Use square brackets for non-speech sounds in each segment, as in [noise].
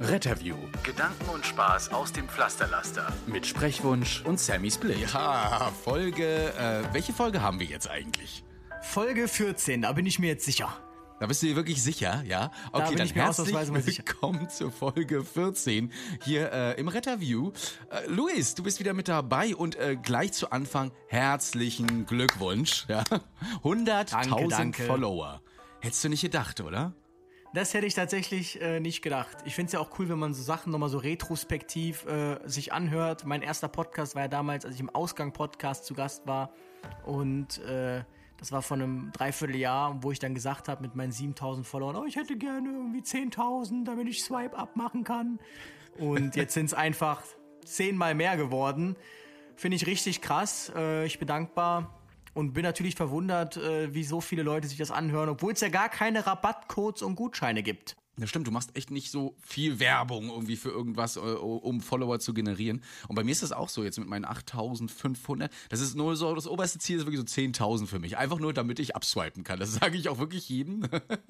Retterview. Gedanken und Spaß aus dem Pflasterlaster. Mit Sprechwunsch und Sammy Split. Ja, Folge. Äh, welche Folge haben wir jetzt eigentlich? Folge 14, da bin ich mir jetzt sicher. Da bist du dir wirklich sicher, ja? Okay, bin dann ich mir herzlich willkommen zur Folge 14 hier äh, im Retterview. Äh, Luis, du bist wieder mit dabei und äh, gleich zu Anfang herzlichen Glückwunsch. Ja? [laughs] 100.000 Danke, danke. Follower. Hättest du nicht gedacht, oder? Das hätte ich tatsächlich äh, nicht gedacht. Ich finde es ja auch cool, wenn man so Sachen nochmal so retrospektiv äh, sich anhört. Mein erster Podcast war ja damals, als ich im Ausgang-Podcast zu Gast war. Und äh, das war von einem Dreivierteljahr, wo ich dann gesagt habe mit meinen 7000 Followern, oh, ich hätte gerne irgendwie 10.000, damit ich Swipe-Up machen kann. Und jetzt sind es einfach zehnmal mehr geworden. Finde ich richtig krass. Äh, ich bin dankbar und bin natürlich verwundert, äh, wie so viele Leute sich das anhören, obwohl es ja gar keine Rabattcodes und Gutscheine gibt. Das stimmt, du machst echt nicht so viel Werbung irgendwie für irgendwas, äh, um Follower zu generieren. Und bei mir ist das auch so jetzt mit meinen 8500. Das ist nur so, das oberste Ziel ist wirklich so 10.000 für mich. Einfach nur, damit ich abswipen kann. Das [laughs] sage ich auch wirklich jedem.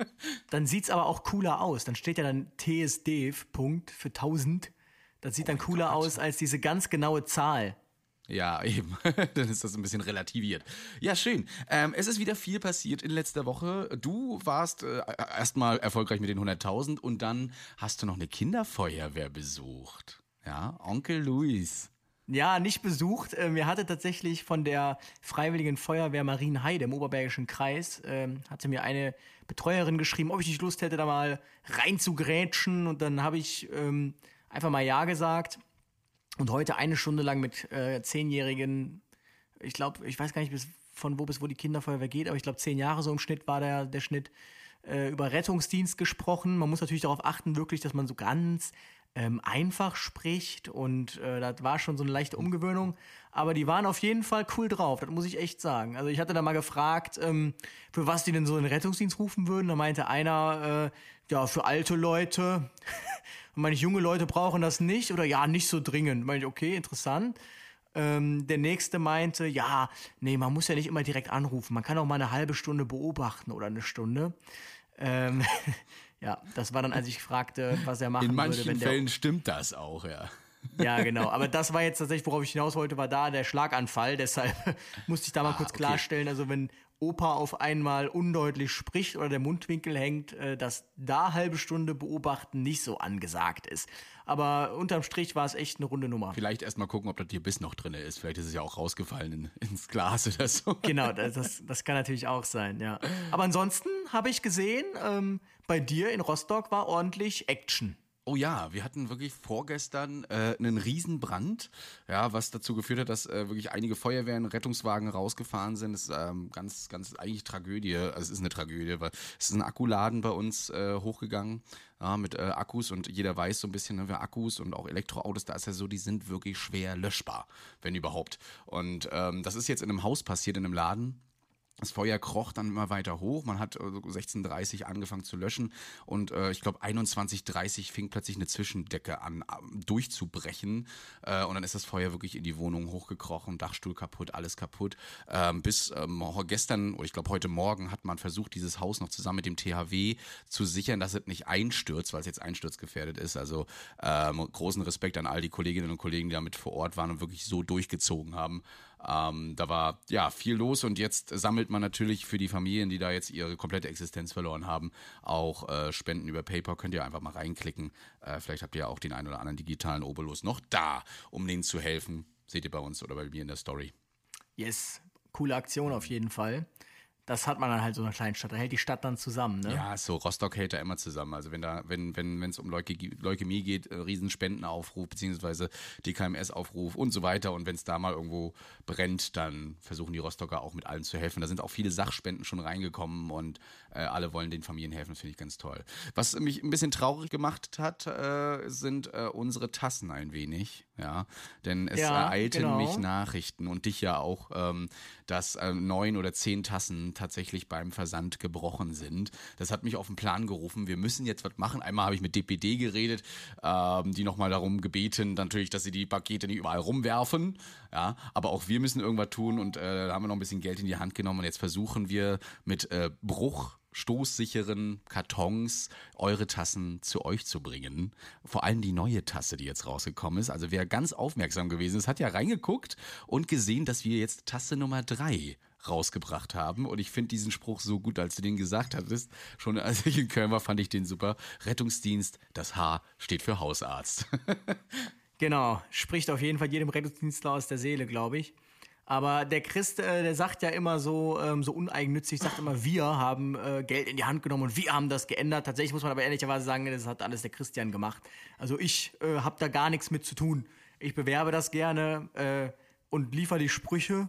[laughs] Dann sieht's aber auch cooler aus. Dann steht ja dann TSD Punkt für 1000. Das sieht dann cooler aus als diese ganz genaue Zahl. Ja, [laughs] eben. Dann ist das ein bisschen relativiert. Ja, schön. Ähm, es ist wieder viel passiert in letzter Woche. Du warst äh, erstmal erfolgreich mit den 100.000 und dann hast du noch eine Kinderfeuerwehr besucht. Ja, Onkel Luis. Ja, nicht besucht. Ähm, Mir hatte tatsächlich von der Freiwilligen Feuerwehr Marienheide im Oberbergischen Kreis, ähm, hatte mir eine Betreuerin geschrieben, ob ich nicht Lust hätte, da mal reinzugrätschen. Und dann habe ich ähm, einfach mal Ja gesagt. Und heute eine Stunde lang mit äh, Zehnjährigen, ich glaube, ich weiß gar nicht, bis, von wo bis wo die Kinderfeuerwehr geht, aber ich glaube, zehn Jahre so im Schnitt war der, der Schnitt, äh, über Rettungsdienst gesprochen. Man muss natürlich darauf achten, wirklich, dass man so ganz ähm, einfach spricht und äh, das war schon so eine leichte Umgewöhnung. Aber die waren auf jeden Fall cool drauf, das muss ich echt sagen. Also ich hatte da mal gefragt, ähm, für was die denn so einen Rettungsdienst rufen würden. Da meinte einer, äh, ja, für alte Leute. [laughs] Und meine ich, junge Leute brauchen das nicht oder ja, nicht so dringend. Meine ich, okay, interessant. Ähm, der nächste meinte, ja, nee, man muss ja nicht immer direkt anrufen. Man kann auch mal eine halbe Stunde beobachten oder eine Stunde. Ähm, [laughs] ja, das war dann, als ich fragte, was er machen In würde, manchen wenn der Fällen stimmt das auch, ja. ja, [laughs] genau. Aber das war jetzt tatsächlich, worauf ich hinaus wollte, war da der Schlaganfall. Deshalb [laughs] musste ich da mal Ah, kurz okay. klarstellen. Also wenn Opa auf einmal undeutlich spricht oder der Mundwinkel hängt, äh, dass da halbe Stunde beobachten nicht so angesagt ist. Aber unterm Strich war es echt eine runde Nummer. Vielleicht erst mal gucken, ob das hier Biss noch drin ist. Vielleicht ist es ja auch rausgefallen in, ins Glas oder so. [laughs] Genau, [laughs] das, das, das kann natürlich auch sein, ja. Aber ansonsten habe ich gesehen, ähm, bei dir in Rostock war ordentlich Action. Oh ja, wir hatten wirklich vorgestern äh, einen Riesenbrand, ja, was dazu geführt hat, dass äh, wirklich einige Feuerwehren, Rettungswagen rausgefahren sind. Das ist ähm, ganz, ganz eigentlich Tragödie. Also es ist eine Tragödie, weil es ist ein Akkuladen bei uns äh, hochgegangen ja, mit äh, Akkus und jeder weiß so ein bisschen, ne, wer Akkus und auch Elektroautos, da ist ja so, die sind wirklich schwer löschbar, wenn überhaupt. Und ähm, das ist jetzt in einem Haus passiert, in einem Laden. Das Feuer kroch dann immer weiter hoch. Man hat äh, so 16.30 angefangen zu löschen und äh, ich glaube 21.30 fing plötzlich eine Zwischendecke an durchzubrechen äh, und dann ist das Feuer wirklich in die Wohnung hochgekrochen, Dachstuhl kaputt, alles kaputt. Ähm, bis ähm, gestern oder ich glaube heute Morgen hat man versucht, dieses Haus noch zusammen mit dem THW zu sichern, dass es nicht einstürzt, weil es jetzt einsturzgefährdet ist. Also ähm, großen Respekt an all die Kolleginnen und Kollegen, die damit vor Ort waren und wirklich so durchgezogen haben. Ähm, da war ja viel los und jetzt sammelt man natürlich für die Familien, die da jetzt ihre komplette Existenz verloren haben, auch äh, Spenden über PayPal. Könnt ihr einfach mal reinklicken. Äh, vielleicht habt ihr ja auch den einen oder anderen digitalen Obolus noch da, um denen zu helfen. Seht ihr bei uns oder bei mir in der Story. Yes, coole Aktion auf jeden Fall. Das hat man dann halt so in einer kleinen Stadt. Da hält die Stadt dann zusammen, ne? Ja, so Rostock hält da immer zusammen. Also wenn da, wenn, wenn, wenn es um Leukämie, Leukämie geht, äh, Riesenspendenaufruf, beziehungsweise DKMS-Aufruf und so weiter. Und wenn es da mal irgendwo brennt, dann versuchen die Rostocker auch mit allen zu helfen. Da sind auch viele Sachspenden schon reingekommen und äh, alle wollen den Familien helfen. Das finde ich ganz toll. Was mich ein bisschen traurig gemacht hat, äh, sind äh, unsere Tassen ein wenig. Ja, denn es Ja, ereilten genau. mich Nachrichten und dich ja auch, ähm, dass äh, neun oder zehn Tassen tatsächlich beim Versand gebrochen sind. Das hat mich auf den Plan gerufen. Wir müssen jetzt was machen. Einmal habe ich mit DPD geredet, ähm, die nochmal darum gebeten, natürlich, dass sie die Pakete nicht überall rumwerfen. Ja, aber auch wir müssen irgendwas tun und äh, da haben wir noch ein bisschen Geld in die Hand genommen und jetzt versuchen wir mit äh, Bruch stoßsicheren Kartons eure Tassen zu euch zu bringen. Vor allem die neue Tasse, die jetzt rausgekommen ist. Also wer ganz aufmerksam gewesen ist, hat ja reingeguckt und gesehen, dass wir jetzt Tasse Nummer drei rausgebracht haben. Und ich finde diesen Spruch so gut, als du den gesagt hattest. Schon als ich in Köln war, fand ich den super. Rettungsdienst, das H steht für Hausarzt. [laughs] Genau, spricht auf jeden Fall jedem Rettungsdienstler aus der Seele, glaube ich. Aber der Christ, äh, der sagt ja immer so, ähm, so uneigennützig, sagt immer, wir haben äh, Geld in die Hand genommen und wir haben das geändert. Tatsächlich muss man aber ehrlicherweise sagen, das hat alles der Christian gemacht. Also ich äh, habe da gar nichts mit zu tun. Ich bewerbe das gerne äh, und liefere die Sprüche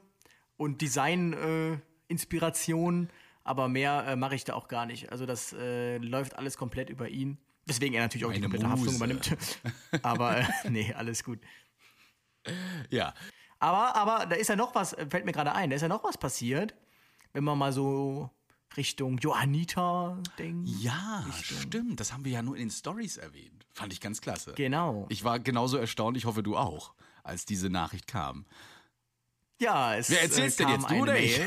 und Design-Inspiration, aber mehr äh, mache ich da auch gar nicht. Also das äh, läuft alles komplett über ihn. Deswegen er natürlich auch die Meine komplette Haftung Muse. übernimmt. [laughs] aber äh, nee, alles gut. ja. Aber, aber da ist ja noch was, äh, fällt mir gerade ein, da ist ja noch was passiert, wenn man mal so Richtung Johanniter denkt. Ja, stimmt. Das haben wir ja nur in den Stories erwähnt. Fand ich ganz klasse. Genau. Ich war genauso erstaunt, ich hoffe du auch, als diese Nachricht kam. Ja, es Wer erzählt's äh, denn jetzt, du oder ich?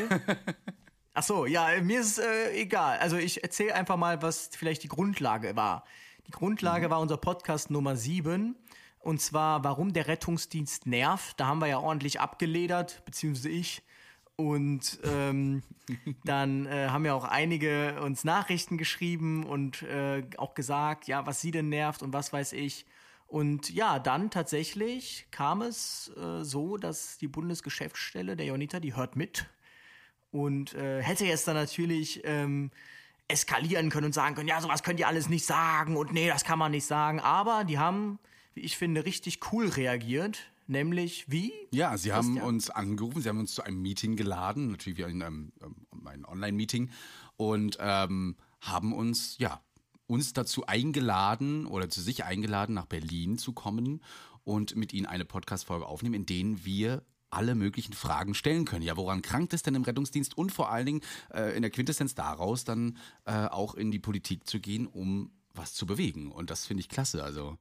[laughs] Ach so, ja, mir ist äh, egal. Also ich erzähle einfach mal, was vielleicht die Grundlage war. Die Mhm. Grundlage war unser Podcast Nummer 7. Und zwar, warum der Rettungsdienst nervt. Da haben wir ja ordentlich abgeledert, beziehungsweise ich. Und ähm, [laughs] dann äh, haben ja auch einige uns Nachrichten geschrieben und äh, auch gesagt, ja, was sie denn nervt und was weiß ich. Und ja, dann tatsächlich kam es äh, so, dass die Bundesgeschäftsstelle der Jonita, die hört mit und äh, hätte jetzt dann natürlich ähm, eskalieren können und sagen können, ja, sowas könnt ihr alles nicht sagen und nee, das kann man nicht sagen. Aber die haben, wie ich finde, richtig cool reagiert. Nämlich wie? Ja, sie haben Christian? uns angerufen, sie haben uns zu einem Meeting geladen, natürlich wie ein, ähm, ein Online-Meeting und ähm, haben uns, ja, uns dazu eingeladen oder zu sich eingeladen, nach Berlin zu kommen und mit ihnen eine Podcast-Folge aufnehmen, in denen wir alle möglichen Fragen stellen können. Ja, woran krankt es denn im Rettungsdienst und vor allen Dingen äh, in der Quintessenz daraus dann äh, auch in die Politik zu gehen, um was zu bewegen. Und das finde ich klasse. Also,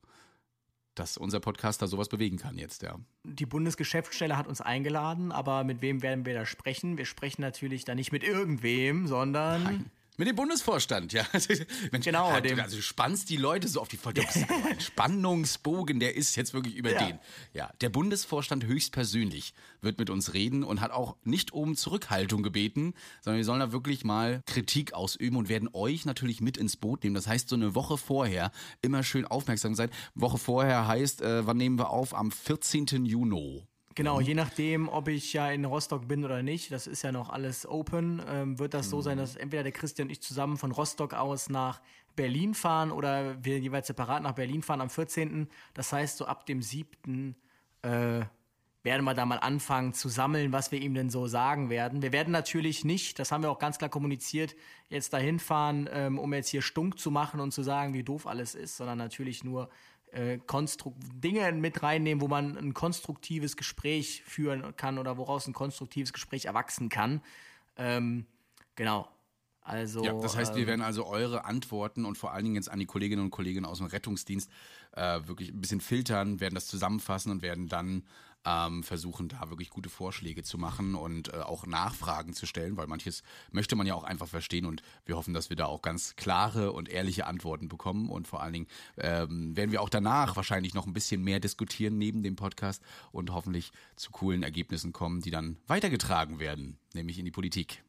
dass unser Podcast da sowas bewegen kann jetzt, ja. Die Bundesgeschäftsstelle hat uns eingeladen, aber mit wem werden wir da sprechen? Wir sprechen natürlich da nicht mit irgendwem, sondern Mit dem Bundesvorstand, ja. [laughs] Mensch, Genau, halt, dem- also du spannst die Leute so auf die Folter. Ein [laughs] Spannungsbogen, der ist jetzt wirklich über Ja. den. Ja, der Bundesvorstand höchstpersönlich wird mit uns reden und hat auch nicht um Zurückhaltung gebeten, sondern wir sollen da wirklich mal Kritik ausüben und werden euch natürlich mit ins Boot nehmen. Das heißt, so eine Woche vorher immer schön aufmerksam sein. Woche vorher heißt, äh, wann nehmen wir auf? Am 14. Juni. Genau, je nachdem, ob ich ja in Rostock bin oder nicht, das ist ja noch alles open, ähm, wird das so sein, dass entweder der Christian und ich zusammen von Rostock aus nach Berlin fahren oder wir jeweils separat nach Berlin fahren am 14. Das heißt, so ab dem 7. Äh, werden wir da mal anfangen zu sammeln, was wir ihm denn so sagen werden. Wir werden natürlich nicht, das haben wir auch ganz klar kommuniziert, jetzt dahin fahren, ähm, um jetzt hier stunk zu machen und zu sagen, wie doof alles ist, sondern natürlich nur äh, konstru- Dinge mit reinnehmen, wo man ein konstruktives Gespräch führen kann oder woraus ein konstruktives Gespräch erwachsen kann. Ähm, genau. Also, Ja, das heißt, wir ähm, werden also eure Antworten und vor allen Dingen jetzt an die Kolleginnen und Kollegen aus dem Rettungsdienst äh, wirklich ein bisschen filtern, werden das zusammenfassen und werden dann ähm, versuchen, da wirklich gute Vorschläge zu machen und äh, auch Nachfragen zu stellen, weil manches möchte man ja auch einfach verstehen und wir hoffen, dass wir da auch ganz klare und ehrliche Antworten bekommen und vor allen Dingen ähm, werden wir auch danach wahrscheinlich noch ein bisschen mehr diskutieren neben dem Podcast und hoffentlich zu coolen Ergebnissen kommen, die dann weitergetragen werden, nämlich in die Politik.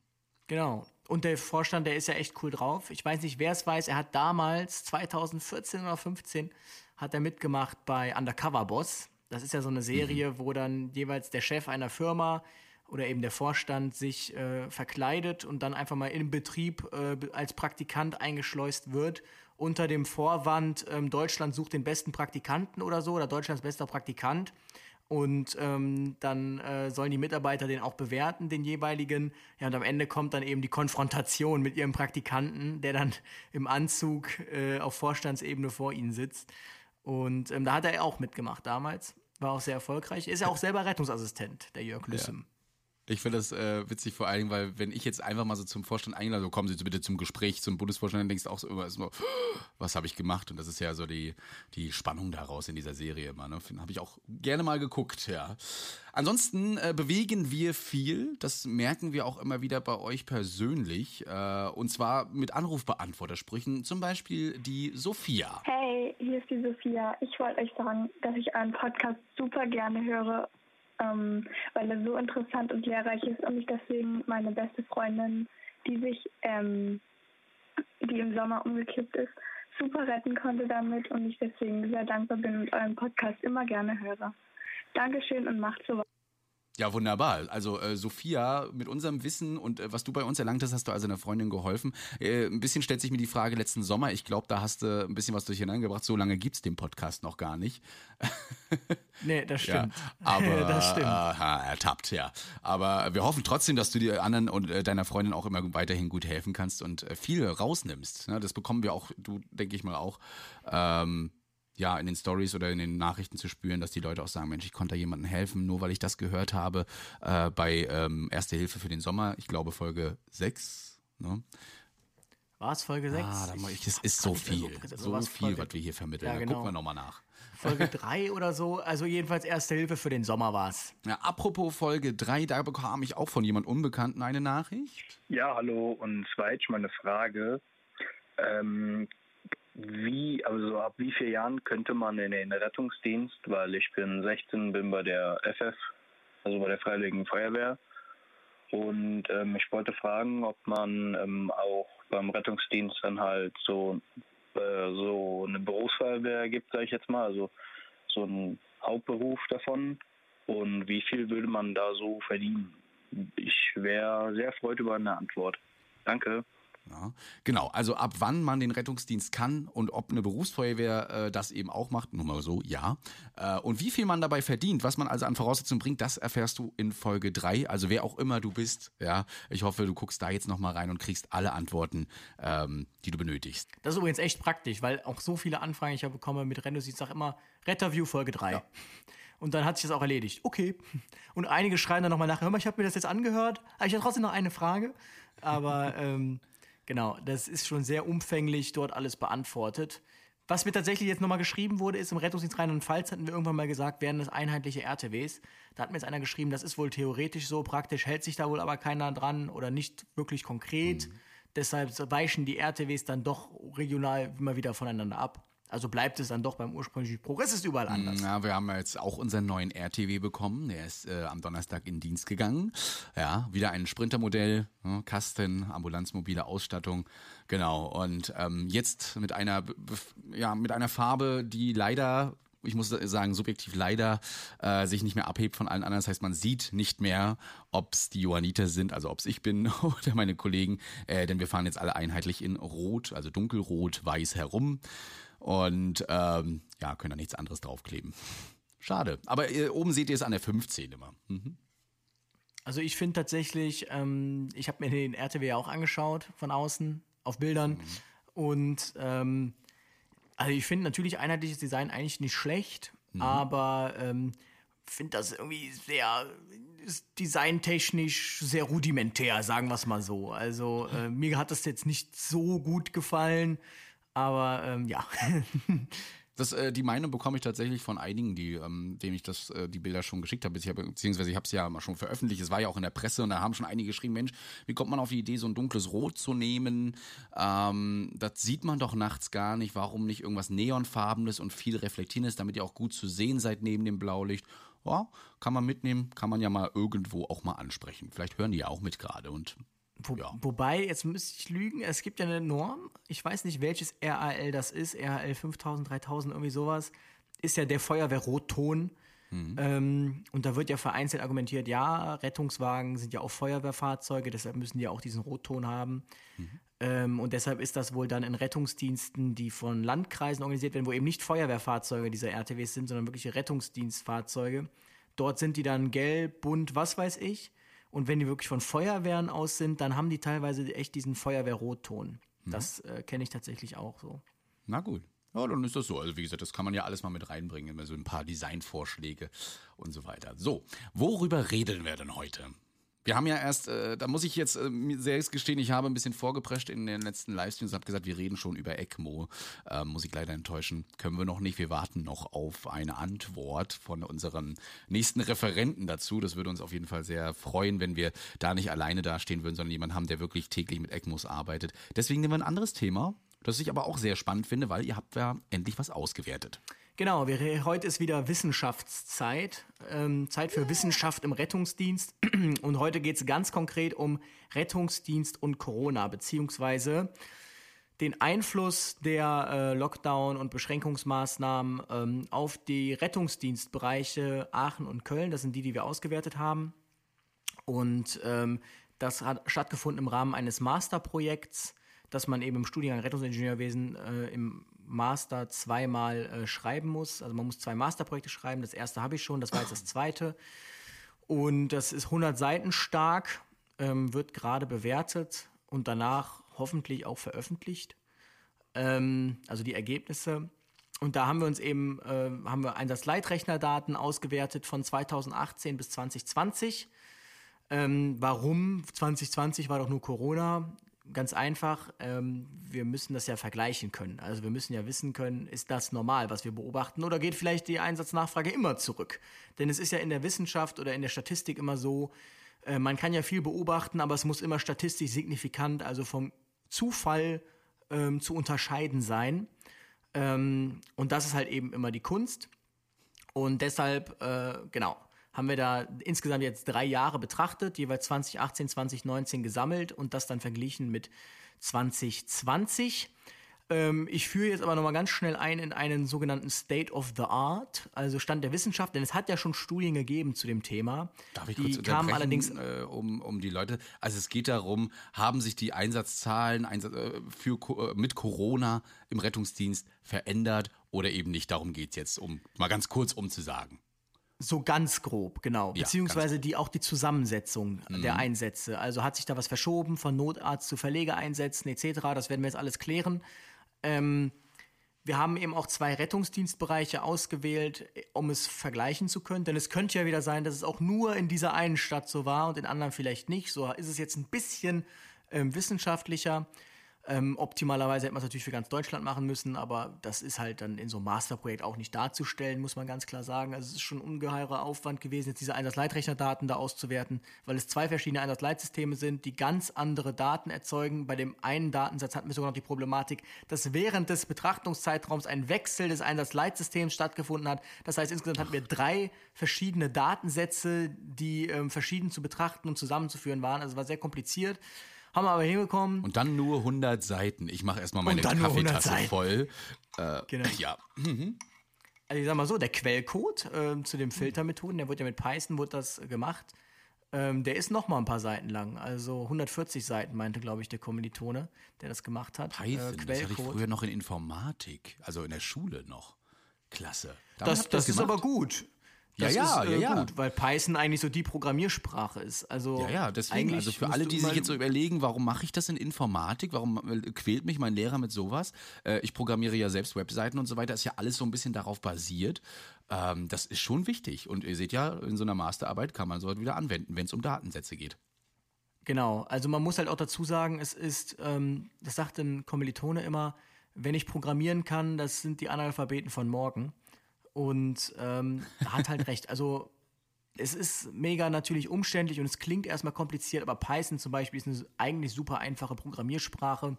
Genau. Und der Vorstand, der ist ja echt cool drauf. Ich weiß nicht, wer es weiß, er hat damals, 2014 oder 15, hat er mitgemacht bei Undercover Boss. Das ist ja so eine Serie, wo dann jeweils der Chef einer Firma oder eben der Vorstand sich äh, verkleidet und dann einfach mal im Betrieb äh, als Praktikant eingeschleust wird unter dem Vorwand, ähm, Deutschland sucht den besten Praktikanten oder so oder Deutschlands bester Praktikant. Und ähm, dann äh, sollen die Mitarbeiter den auch bewerten, den jeweiligen. Ja, und am Ende kommt dann eben die Konfrontation mit ihrem Praktikanten, der dann im Anzug äh, auf Vorstandsebene vor ihnen sitzt. Und ähm, da hat er auch mitgemacht damals. War auch sehr erfolgreich. Ist ja auch selber Rettungsassistent, der Jörg Lüssem. Ja. Ich finde das äh, witzig vor allen Dingen, weil wenn ich jetzt einfach mal so zum Vorstand eingeladen, so kommen Sie bitte zum Gespräch zum Bundesvorstand, dann denkst du auch so immer, so, [gasps] was habe ich gemacht? Und das ist ja so die, die Spannung daraus in dieser Serie immer. Ne? Habe ich auch gerne mal geguckt, ja. Ansonsten äh, bewegen wir viel, das merken wir auch immer wieder bei euch persönlich. Äh, und zwar mit Anrufbeantwortersprüchen, zum Beispiel die Sophia. Hey, hier ist die Sophia. Ich wollte euch sagen, dass ich euren Podcast super gerne höre ähm, weil er so interessant und lehrreich ist und ich deswegen meine beste Freundin, die sich, ähm, die im Sommer umgekippt ist, super retten konnte damit und ich deswegen sehr dankbar bin und euren Podcast immer gerne höre. Dankeschön und macht so weiter. Ja, wunderbar. Also äh, Sophia, mit unserem Wissen und äh, was du bei uns erlangt hast, hast du also einer Freundin geholfen. Äh, ein bisschen stellt sich mir die Frage letzten Sommer. Ich glaube, da hast du ein bisschen was durcheinander gebracht. So lange gibt es den Podcast noch gar nicht. [laughs] nee, das stimmt. Ja, [laughs] aber das stimmt. Aha, ertappt, ja. Aber wir hoffen trotzdem, dass du dir anderen und äh, deiner Freundin auch immer weiterhin gut helfen kannst und äh, viel rausnimmst. Ne? Das bekommen wir auch, du denke ich mal auch. Ähm, ja, in den Stories oder in den Nachrichten zu spüren, dass die Leute auch sagen, Mensch, ich konnte da jemandem helfen, nur weil ich das gehört habe äh, bei ähm, Erste Hilfe für den Sommer, ich glaube Folge 6. Ne? War es Folge 6? Ah, da ich, es ist so viel, so, so viel, Folge, was wir hier vermitteln. Ja, genau. Da gucken wir nochmal nach. Folge [laughs] 3 oder so, also jedenfalls Erste Hilfe für den Sommer war es. Ja, apropos Folge 3, da bekam ich auch von jemand Unbekannten eine Nachricht. Ja, hallo, und zwar jetzt mal eine Frage. Ähm, wie, also ab wie vielen Jahren könnte man in den Rettungsdienst, weil ich bin 16, bin bei der FF, also bei der Freiwilligen Feuerwehr. Und ähm, ich wollte fragen, ob man ähm, auch beim Rettungsdienst dann halt so, äh, so eine Berufsfeuerwehr gibt, sage ich jetzt mal, also so einen Hauptberuf davon. Und wie viel würde man da so verdienen? Ich wäre sehr freut über eine Antwort. Danke. Ja, genau, also ab wann man den Rettungsdienst kann und ob eine Berufsfeuerwehr äh, das eben auch macht, nur mal so, ja. Äh, und wie viel man dabei verdient, was man also an Voraussetzungen bringt, das erfährst du in Folge 3. Also wer auch immer du bist, ja, ich hoffe, du guckst da jetzt nochmal rein und kriegst alle Antworten, ähm, die du benötigst. Das ist übrigens echt praktisch, weil auch so viele Anfragen ich ja bekomme mit Rettungsdienst, sag immer, Retterview Folge 3. Ja. Und dann hat sich das auch erledigt. Okay. Und einige schreien dann nochmal nach, hör mal, ich habe mir das jetzt angehört, aber ich habe trotzdem noch eine Frage. Aber ähm, Genau, das ist schon sehr umfänglich dort alles beantwortet. Was mir tatsächlich jetzt nochmal geschrieben wurde, ist im Rettungsdienst Rheinland-Pfalz hatten wir irgendwann mal gesagt, wären das einheitliche RTWs. Da hat mir jetzt einer geschrieben, das ist wohl theoretisch so, praktisch hält sich da wohl aber keiner dran oder nicht wirklich konkret. Mhm. Deshalb weichen die RTWs dann doch regional immer wieder voneinander ab. Also bleibt es dann doch beim ursprünglichen. Es ist überall anders. Ja, wir haben jetzt auch unseren neuen RTW bekommen. Der ist äh, am Donnerstag in Dienst gegangen. Ja, wieder ein Sprintermodell, ne, Kasten, ambulanzmobile Ausstattung. Genau. Und ähm, jetzt mit einer, ja, mit einer Farbe, die leider ich muss sagen, subjektiv leider äh, sich nicht mehr abhebt von allen anderen. Das heißt, man sieht nicht mehr, ob es die Johanniter sind, also ob es ich bin [laughs] oder meine Kollegen, äh, denn wir fahren jetzt alle einheitlich in Rot, also dunkelrot, weiß herum und ähm, ja, können da nichts anderes draufkleben. Schade. Aber äh, oben seht ihr es an der 15 immer. Mhm. Also ich finde tatsächlich, ähm, ich habe mir den RTW auch angeschaut von außen auf Bildern mhm. und ähm, also ich finde natürlich einheitliches Design eigentlich nicht schlecht, mhm. aber ähm, finde das irgendwie sehr designtechnisch sehr rudimentär, sagen wir es mal so. Also äh, mir hat das jetzt nicht so gut gefallen. Aber ähm, ja. [laughs] Das, äh, die Meinung bekomme ich tatsächlich von einigen, die, ähm, denen ich das, äh, die Bilder schon geschickt habe, beziehungsweise ich habe es ja mal schon veröffentlicht. Es war ja auch in der Presse und da haben schon einige geschrieben, Mensch, wie kommt man auf die Idee, so ein dunkles Rot zu nehmen? Ähm, das sieht man doch nachts gar nicht. Warum nicht irgendwas Neonfarbenes und viel Reflektierendes, damit ihr auch gut zu sehen seid neben dem Blaulicht? Ja, kann man mitnehmen, kann man ja mal irgendwo auch mal ansprechen. Vielleicht hören die ja auch mit gerade und wo, ja. Wobei, jetzt müsste ich lügen, es gibt ja eine Norm, ich weiß nicht, welches RAL das ist, RAL 5000, 3000, irgendwie sowas, ist ja der Feuerwehrrotton. Mhm. Ähm, und da wird ja vereinzelt argumentiert, ja, Rettungswagen sind ja auch Feuerwehrfahrzeuge, deshalb müssen die auch diesen Rotton haben. Mhm. Ähm, und deshalb ist das wohl dann in Rettungsdiensten, die von Landkreisen organisiert werden, wo eben nicht Feuerwehrfahrzeuge dieser RTWs sind, sondern wirkliche Rettungsdienstfahrzeuge. Dort sind die dann gelb, bunt, was weiß ich. Und wenn die wirklich von Feuerwehren aus sind, dann haben die teilweise echt diesen Feuerwehr-Rotton. Mhm. Das äh, kenne ich tatsächlich auch so. Na gut. Ja, dann ist das so. Also wie gesagt, das kann man ja alles mal mit reinbringen, immer so ein paar Designvorschläge und so weiter. So, worüber reden wir denn heute? Wir haben ja erst, äh, da muss ich jetzt äh, selbst gestehen, ich habe ein bisschen vorgeprescht in den letzten Livestreams und habe gesagt, wir reden schon über ECMO. Äh, muss ich leider enttäuschen, können wir noch nicht. Wir warten noch auf eine Antwort von unseren nächsten Referenten dazu. Das würde uns auf jeden Fall sehr freuen, wenn wir da nicht alleine dastehen würden, sondern jemanden haben, der wirklich täglich mit ECMOs arbeitet. Deswegen nehmen wir ein anderes Thema, das ich aber auch sehr spannend finde, weil ihr habt ja endlich was ausgewertet. Genau, wir, heute ist wieder Wissenschaftszeit, ähm, Zeit für Wissenschaft im Rettungsdienst. [clears throat] Und heute geht es ganz konkret um Rettungsdienst und Corona, beziehungsweise den Einfluss der äh, Lockdown- und Beschränkungsmaßnahmen ähm, auf die Rettungsdienstbereiche Aachen und Köln. Das sind die, die wir ausgewertet haben. Und ähm, das hat stattgefunden im Rahmen eines Masterprojekts, das man eben im Studiengang Rettungsingenieurwesen äh, im Master zweimal äh, schreiben muss. Also man muss zwei Masterprojekte schreiben. Das erste habe ich schon, das war jetzt das [clears throat] zweite. Und das ist 100 Seiten stark, ähm, wird gerade bewertet und danach hoffentlich auch veröffentlicht. Ähm, also die Ergebnisse. Und da haben wir uns eben, äh, haben wir Einsatzleitrechnerdaten ausgewertet von 2018 bis 2020. Ähm, warum? 2020 war doch nur Corona ganz einfach, ähm, wir müssen das ja vergleichen können. Also wir müssen ja wissen können, ist das normal, was wir beobachten, oder geht vielleicht die Einsatznachfrage immer zurück? Denn es ist ja in der Wissenschaft oder in der Statistik immer so, äh, man kann ja viel beobachten, aber es muss immer statistisch signifikant, also vom Zufall ähm, zu unterscheiden sein. Ähm, und das ist halt eben immer die Kunst. Und deshalb, äh, genau, haben wir da insgesamt jetzt drei Jahre betrachtet, jeweils 2018, 2019 gesammelt und das dann verglichen mit 2020. Ähm, ich führe jetzt aber nochmal ganz schnell ein in einen sogenannten State of the Art, also Stand der Wissenschaft, denn es hat ja schon Studien gegeben zu dem Thema. Darf ich die kurz kamen allerdings äh, um, um die Leute. Also es geht darum, haben sich die Einsatzzahlen Einsatz, äh, für, äh, mit Corona im Rettungsdienst verändert oder eben nicht? Darum geht es jetzt, um mal ganz kurz um zu sagen. So ganz grob, genau. Ja, Beziehungsweise die auch die Zusammensetzung mhm. der Einsätze. Also hat sich da was verschoben von Notarzt zu Verlegeeinsätzen etc. Das werden wir jetzt alles klären. Ähm, wir haben eben auch zwei Rettungsdienstbereiche ausgewählt, um es vergleichen zu können. Denn es könnte ja wieder sein, dass es auch nur in dieser einen Stadt so war und in anderen vielleicht nicht. So ist es jetzt ein bisschen ähm, wissenschaftlicher. Ähm, optimalerweise hätte man es natürlich für ganz Deutschland machen müssen, aber das ist halt dann in so einem Masterprojekt auch nicht darzustellen, muss man ganz klar sagen. Also es ist schon ein ungeheurer Aufwand gewesen, jetzt diese Einsatzleitrechnerdaten da auszuwerten, weil es zwei verschiedene Einsatzleitsysteme sind, die ganz andere Daten erzeugen. Bei dem einen Datensatz hatten wir sogar noch die Problematik, dass während des Betrachtungszeitraums ein Wechsel des Einsatzleitsystems stattgefunden hat. Das heißt, insgesamt hatten wir drei verschiedene Datensätze, die ähm, verschieden zu betrachten und zusammenzuführen waren. Also es war sehr kompliziert. Haben wir aber hinbekommen. Und dann nur 100 Seiten. Ich mache erstmal meine Kaffeetasse voll. Äh, genau. Ja. Mhm. Also ich sag mal so, der Quellcode äh, zu den Filtermethoden, der wird ja mit Python wird das gemacht. Ähm, der ist noch mal ein paar Seiten lang. Also 140 Seiten meinte, glaube ich, der Kommilitone, der das gemacht hat. Python, äh, das hatte ich früher noch in Informatik, also in der Schule noch. Klasse. das, das, das ist aber gut. Das ja, ja, ist, äh, ja, ja. gut, weil Python eigentlich so die Programmiersprache ist. Also ja, ja, deswegen, also für alle, die sich jetzt so überlegen, warum mache ich das in Informatik, warum äh, quält mich mein Lehrer mit sowas? Äh, ich programmiere ja selbst Webseiten und so weiter, ist ja alles so ein bisschen darauf basiert. Ähm, das ist schon wichtig. Und ihr seht ja, in so einer Masterarbeit kann man sowas wieder anwenden, wenn es um Datensätze geht. Genau, also man muss halt auch dazu sagen, es ist, ähm, das sagt ein Kommilitone immer, wenn ich programmieren kann, das sind die Analphabeten von morgen. Und ähm, hat halt recht. Also es ist mega natürlich umständlich und es klingt erstmal kompliziert, aber Python zum Beispiel ist eine eigentlich super einfache Programmiersprache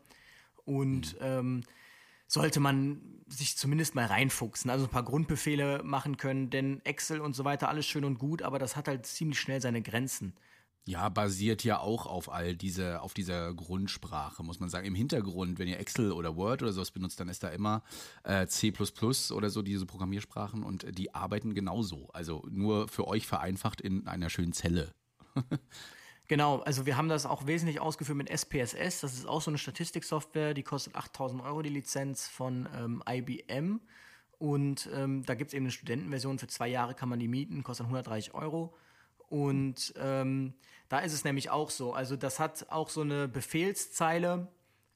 und mhm. ähm, sollte man sich zumindest mal reinfuchsen, also ein paar Grundbefehle machen können, denn Excel und so weiter, alles schön und gut, aber das hat halt ziemlich schnell seine Grenzen. Ja, basiert ja auch auf all diese, auf dieser Grundsprache, muss man sagen. Im Hintergrund, wenn ihr Excel oder Word oder sowas benutzt, dann ist da immer äh, C oder so diese Programmiersprachen und die arbeiten genauso. Also nur für euch vereinfacht in einer schönen Zelle. [laughs] Genau, also wir haben das auch wesentlich ausgeführt mit SPSS. Das ist auch so eine Statistiksoftware, die kostet 8000 Euro die Lizenz von ähm, IBM. Und ähm, da gibt es eben eine Studentenversion, für zwei Jahre kann man die mieten, kostet 130 Euro. Und ähm, da ist es nämlich auch so. Also das hat auch so eine Befehlszeile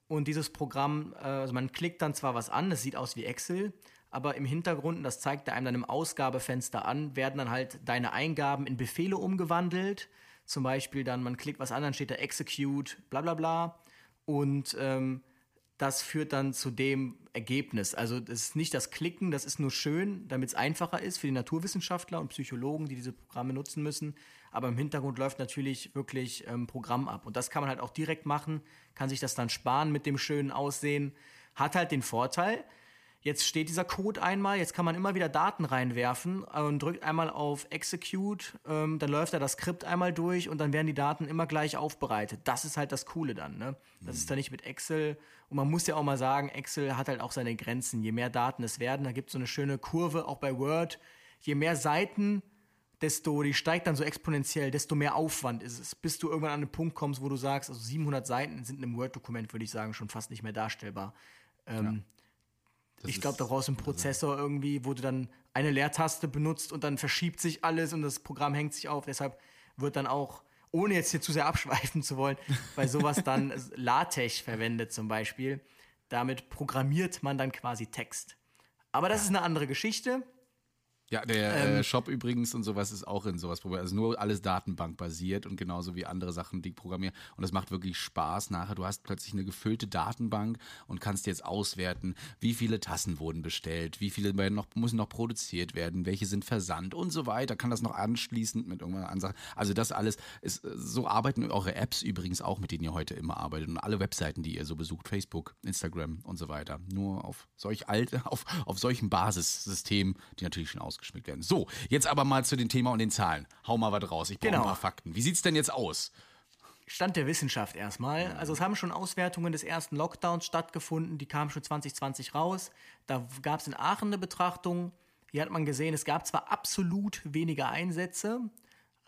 und dieses Programm, äh, also man klickt dann zwar was an, das sieht aus wie Excel, aber im Hintergrund, das zeigt er einem dann im Ausgabefenster an, werden dann halt deine Eingaben in Befehle umgewandelt. Zum Beispiel dann, man klickt was an, dann steht da Execute, bla bla bla. Und ähm, das führt dann zu dem Ergebnis. Also das ist nicht das Klicken, das ist nur schön, damit es einfacher ist für die Naturwissenschaftler und Psychologen, die diese Programme nutzen müssen. Aber im Hintergrund läuft natürlich wirklich ähm, Programm ab. Und das kann man halt auch direkt machen, kann sich das dann sparen mit dem schönen Aussehen. Hat halt den Vorteil, Jetzt steht dieser Code einmal, jetzt kann man immer wieder Daten reinwerfen und drückt einmal auf Execute, ähm, dann läuft er das Skript einmal durch und dann werden die Daten immer gleich aufbereitet. Das ist halt das Coole dann. Ne? Das mhm. ist dann nicht mit Excel. Und man muss ja auch mal sagen, Excel hat halt auch seine Grenzen. Je mehr Daten es werden, da gibt es so eine schöne Kurve, auch bei Word. Je mehr Seiten, desto, die steigt dann so exponentiell, desto mehr Aufwand ist es, bis du irgendwann an einen Punkt kommst, wo du sagst, also 700 Seiten sind in einem Word-Dokument, würde ich sagen, schon fast nicht mehr darstellbar. Ähm, ja ich glaube, da brauchst du einen Prozessor irgendwie, wo du dann eine Leertaste benutzt und dann verschiebt sich alles und das Programm hängt sich auf. Deshalb wird dann auch, ohne jetzt hier zu sehr abschweifen zu wollen, bei sowas [laughs] dann LaTeX verwendet zum Beispiel. Damit programmiert man dann quasi Text. Aber das ist eine andere Geschichte. Ja, der äh, ähm, äh, Shop übrigens und sowas ist auch in sowas probiert. Also nur alles datenbankbasiert und genauso wie andere Sachen, die programmieren. Und das macht wirklich Spaß nachher. Du hast plötzlich eine gefüllte Datenbank und kannst jetzt auswerten, wie viele Tassen wurden bestellt, wie viele noch, müssen noch produziert werden, welche sind versandt und so weiter. Kann das noch anschließend mit irgendeiner Ansache. Also das alles ist, so arbeiten eure Apps übrigens auch, mit denen ihr heute immer arbeitet. Und alle Webseiten, die ihr so besucht, Facebook, Instagram und so weiter. Nur auf solch alte, [laughs] auf, auf solchen Basissystemen, die natürlich schon aus ausgeschmückt werden. So, jetzt aber mal zu dem Thema und den Zahlen. Hau mal was raus. Ich brauche genau. ein paar Fakten. Wie sieht es denn jetzt aus? Stand der Wissenschaft erstmal. Also es haben schon Auswertungen des ersten Lockdowns stattgefunden, die kamen schon 2020 raus. Da gab es in Aachen eine Betrachtung. Hier hat man gesehen, es gab zwar absolut weniger Einsätze,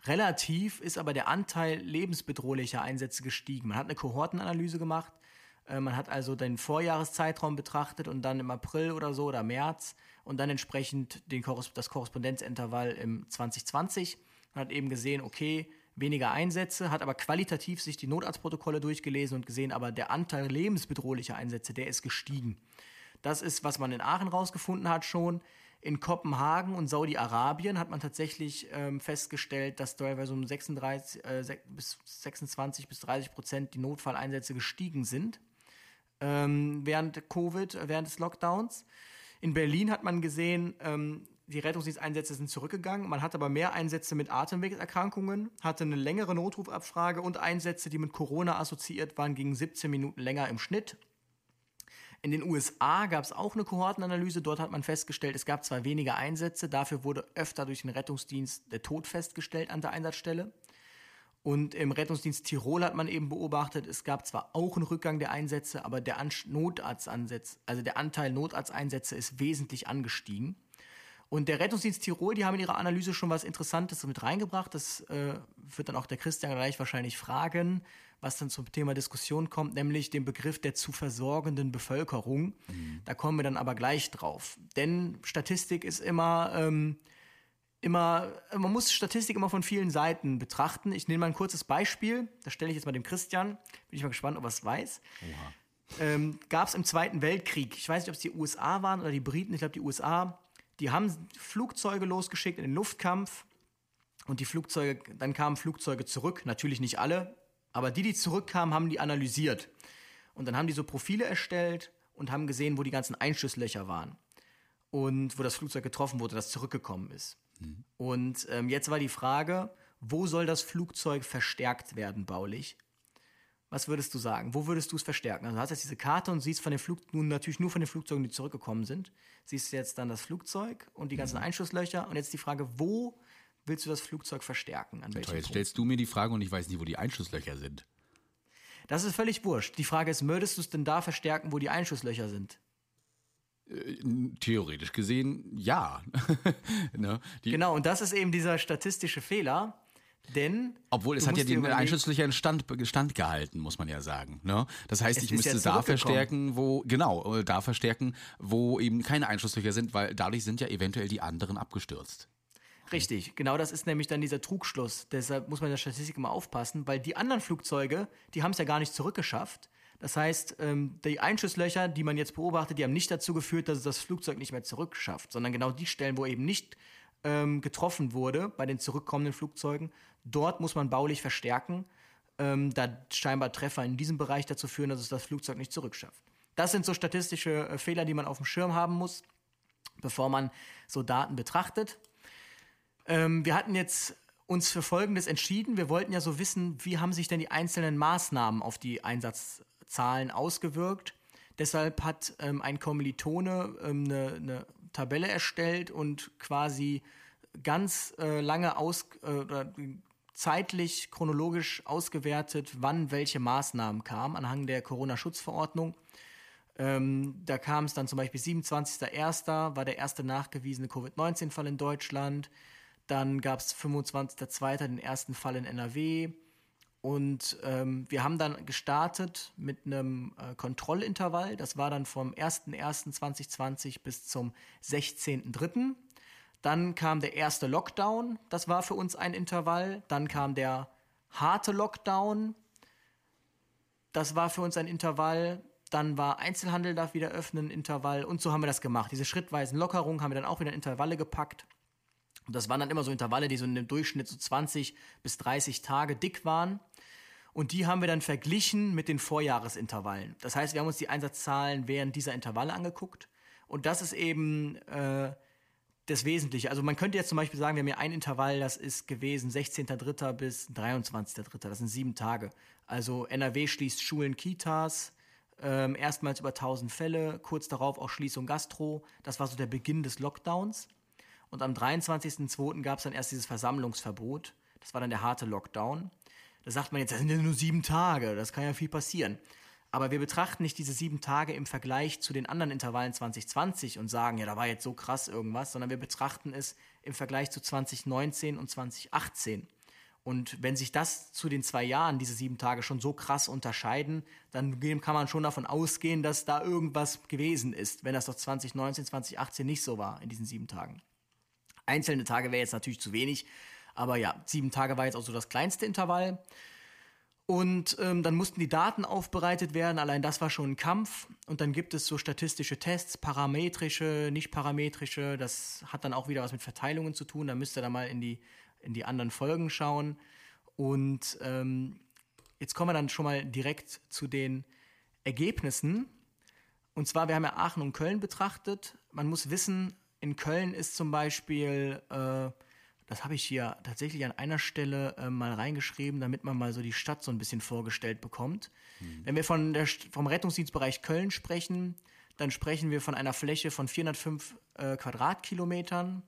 relativ ist aber der Anteil lebensbedrohlicher Einsätze gestiegen. Man hat eine Kohortenanalyse gemacht, äh, man hat also den Vorjahreszeitraum betrachtet und dann im April oder so oder März und dann entsprechend den, das Korrespondenzintervall im 2020 und hat eben gesehen, okay, weniger Einsätze, hat aber qualitativ sich die Notarztprotokolle durchgelesen und gesehen, aber der Anteil lebensbedrohlicher Einsätze, der ist gestiegen. Das ist, was man in Aachen rausgefunden hat schon. In Kopenhagen und Saudi-Arabien hat man tatsächlich ähm, festgestellt, dass teilweise um 36 äh, bis 26 bis 30 Prozent die Notfalleinsätze gestiegen sind ähm, während Covid, während des Lockdowns. In Berlin hat man gesehen, ähm, die Rettungsdiensteinsätze sind zurückgegangen. Man hat aber mehr Einsätze mit Atemwegserkrankungen, hatte eine längere Notrufabfrage und Einsätze, die mit Corona assoziiert waren, gingen 17 Minuten länger im Schnitt. In den USA gab es auch eine Kohortenanalyse. Dort hat man festgestellt, es gab zwar weniger Einsätze, dafür wurde öfter durch den Rettungsdienst der Tod festgestellt an der Einsatzstelle. Und im Rettungsdienst Tirol hat man eben beobachtet, es gab zwar auch einen Rückgang der Einsätze, aber der Notarzteinsatz, also der Anteil Notarzteinsätze ist wesentlich angestiegen. Und der Rettungsdienst Tirol, die haben in ihrer Analyse schon was Interessantes mit reingebracht. Das äh, wird dann auch der Christian gleich wahrscheinlich fragen, was dann zum Thema Diskussion kommt, nämlich den Begriff der zu versorgenden Bevölkerung. Mhm. Da kommen wir dann aber gleich drauf. Denn Statistik ist immer ähm, immer, man muss Statistik immer von vielen Seiten betrachten. Ich nehme mal ein kurzes Beispiel. Das stelle ich jetzt mal dem Christian. Bin ich mal gespannt, ob er es weiß. Ähm, Gab es im Zweiten Weltkrieg, ich weiß nicht, ob es die USA waren oder die Briten, ich glaube die USA, die haben Flugzeuge losgeschickt in den Luftkampf und die Flugzeuge, dann kamen Flugzeuge zurück, natürlich nicht alle, aber die, die zurückkamen, haben die analysiert. Und dann haben die so Profile erstellt und haben gesehen, wo die ganzen Einschusslöcher waren und wo das Flugzeug getroffen wurde, das zurückgekommen ist. Mhm. Und ähm, jetzt war die Frage, wo soll das Flugzeug verstärkt werden baulich? Was würdest du sagen? Wo würdest du es verstärken? Also du hast jetzt diese Karte und siehst von den Flug nun natürlich nur von den Flugzeugen, die zurückgekommen sind. Siehst du jetzt dann das Flugzeug und die ganzen mhm. Einschusslöcher und jetzt die Frage, wo willst du das Flugzeug verstärken? An welchem Jetzt stellst du mir die Frage und ich weiß nicht, wo die Einschusslöcher sind. Das ist völlig wurscht. Die Frage ist, würdest du es denn da verstärken, wo die Einschusslöcher sind? Äh, theoretisch gesehen, ja. [laughs] ne? genau, und das ist eben dieser statistische Fehler. Denn. Obwohl es hat ja die Einschusslöcher in Stand, Stand gehalten, muss man ja sagen. Ne? Das heißt, ich müsste ja da verstärken, wo, genau, äh, da verstärken, wo eben keine Einschusslöcher sind, weil dadurch sind ja eventuell die anderen abgestürzt. Richtig, genau das ist nämlich dann dieser Trugschluss. Deshalb muss man in der Statistik immer aufpassen, weil die anderen Flugzeuge, die haben es ja gar nicht zurückgeschafft. Das heißt, ähm, die Einschusslöcher, die man jetzt beobachtet, die haben nicht dazu geführt, dass es das Flugzeug nicht mehr zurückschafft, sondern genau die Stellen, wo eben nicht ähm, getroffen wurde bei den zurückkommenden Flugzeugen, dort muss man baulich verstärken, ähm, da scheinbar Treffer in diesem Bereich dazu führen, dass es das Flugzeug nicht zurückschafft. Das sind so statistische äh, Fehler, die man auf dem Schirm haben muss, bevor man so Daten betrachtet. Ähm, wir hatten jetzt uns für Folgendes entschieden. Wir wollten ja so wissen, wie haben sich denn die einzelnen Maßnahmen auf die Einsatzzahlen ausgewirkt. Deshalb hat ähm, ein Kommilitone ähm, eine, eine, Tabelle erstellt und quasi ganz äh, lange aus, äh, zeitlich chronologisch ausgewertet, wann welche Maßnahmen kamen anhand der Corona-Schutzverordnung. Ähm, da kam es dann zum Beispiel 27.01. war der erste nachgewiesene Covid-19-Fall in Deutschland. Dann gab es 25.02. den ersten Fall in NRW. Und ähm, wir haben dann gestartet mit einem äh, Kontrollintervall. Das war dann vom 01.01.2020 bis zum 16.03. Dann kam der erste Lockdown. Das war für uns ein Intervall. Dann kam der harte Lockdown. Das war für uns ein Intervall. Dann war Einzelhandel darf wieder öffnen, Intervall. Und so haben wir das gemacht. Diese schrittweisen Lockerungen haben wir dann auch wieder in Intervalle gepackt. Und das waren dann immer so Intervalle, die so in dem Durchschnitt so 20 bis 30 Tage dick waren. Und die haben wir dann verglichen mit den Vorjahresintervallen. Das heißt, wir haben uns die Einsatzzahlen während dieser Intervalle angeguckt. Und das ist eben äh, das Wesentliche. Also man könnte jetzt zum Beispiel sagen, wir haben hier ein Intervall, das ist gewesen 16.3. bis 23.3. Das sind sieben Tage. Also NRW schließt Schulen, Kitas, ähm, erstmals über 1000 Fälle, kurz darauf auch Schließung Gastro. Das war so der Beginn des Lockdowns. Und am 23.02. gab es dann erst dieses Versammlungsverbot. Das war dann der harte Lockdown. Da sagt man jetzt, das sind ja nur sieben Tage, das kann ja viel passieren. Aber wir betrachten nicht diese sieben Tage im Vergleich zu den anderen Intervallen 2020 und sagen, ja, da war jetzt so krass irgendwas, sondern wir betrachten es im Vergleich zu 2019 und 2018. Und wenn sich das zu den zwei Jahren, diese sieben Tage, schon so krass unterscheiden, dann kann man schon davon ausgehen, dass da irgendwas gewesen ist, wenn das doch 2019, 2018 nicht so war in diesen sieben Tagen. Einzelne Tage wäre jetzt natürlich zu wenig, aber ja, sieben Tage war jetzt auch so das kleinste Intervall. Und ähm, dann mussten die Daten aufbereitet werden, allein das war schon ein Kampf. Und dann gibt es so statistische Tests, parametrische, nicht parametrische. Das hat dann auch wieder was mit Verteilungen zu tun. Da müsst ihr da mal in die, in die anderen Folgen schauen. Und ähm, jetzt kommen wir dann schon mal direkt zu den Ergebnissen. Und zwar, wir haben ja Aachen und Köln betrachtet. Man muss wissen, in Köln ist zum Beispiel, äh, das habe ich hier tatsächlich an einer Stelle äh, mal reingeschrieben, damit man mal so die Stadt so ein bisschen vorgestellt bekommt. Mhm. Wenn wir von der, vom Rettungsdienstbereich Köln sprechen, dann sprechen wir von einer Fläche von 405 äh, Quadratkilometern,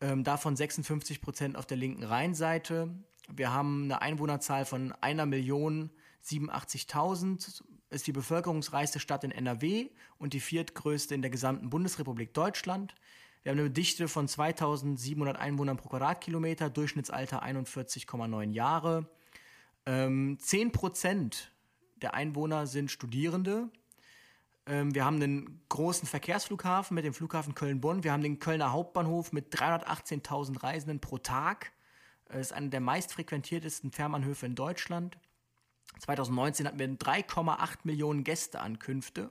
ähm, davon 56 Prozent auf der linken Rheinseite. Wir haben eine Einwohnerzahl von einer Million 87.000, ist die bevölkerungsreichste Stadt in NRW und die viertgrößte in der gesamten Bundesrepublik Deutschland. Wir haben eine Dichte von 2700 Einwohnern pro Quadratkilometer, Durchschnittsalter 41,9 Jahre. Ähm, 10 Prozent der Einwohner sind Studierende. Ähm, wir haben einen großen Verkehrsflughafen mit dem Flughafen Köln-Bonn. Wir haben den Kölner Hauptbahnhof mit 318.000 Reisenden pro Tag. Das ist einer der meistfrequentiertesten Fährbahnhöfe in Deutschland. 2019 hatten wir 3,8 Millionen Gästeankünfte.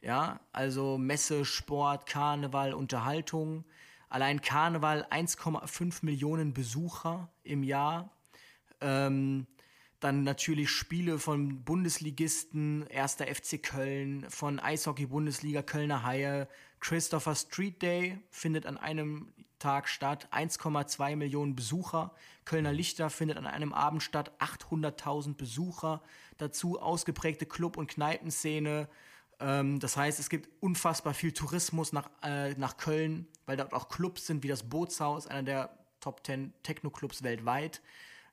Ja, also Messe, Sport, Karneval, Unterhaltung. Allein Karneval 1,5 Millionen Besucher im Jahr. Ähm, dann natürlich Spiele von Bundesligisten, erster FC Köln, von Eishockey-Bundesliga Kölner Haie. Christopher Street Day findet an einem Tag statt, 1,2 Millionen Besucher. Kölner Lichter findet an einem Abend statt, 800.000 Besucher. Dazu ausgeprägte Club- und Kneipenszene, ähm, das heißt, es gibt unfassbar viel Tourismus nach, äh, nach Köln, weil dort auch Clubs sind wie das Bootshaus, einer der Top 10 Techno-Clubs weltweit.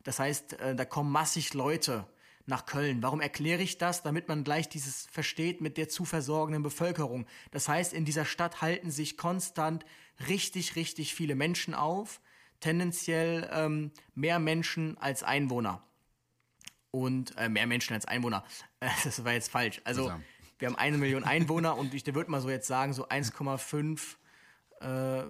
Das heißt, äh, da kommen massig Leute nach Köln. Warum erkläre ich das? Damit man gleich dieses versteht mit der zu versorgenden Bevölkerung. Das heißt, in dieser Stadt halten sich konstant richtig, richtig viele Menschen auf. Tendenziell ähm, mehr Menschen als Einwohner. Und äh, mehr Menschen als Einwohner. [laughs] Das war jetzt falsch. Also, wir haben eine Million Einwohner und ich würde mal so jetzt sagen, so 1,5 äh,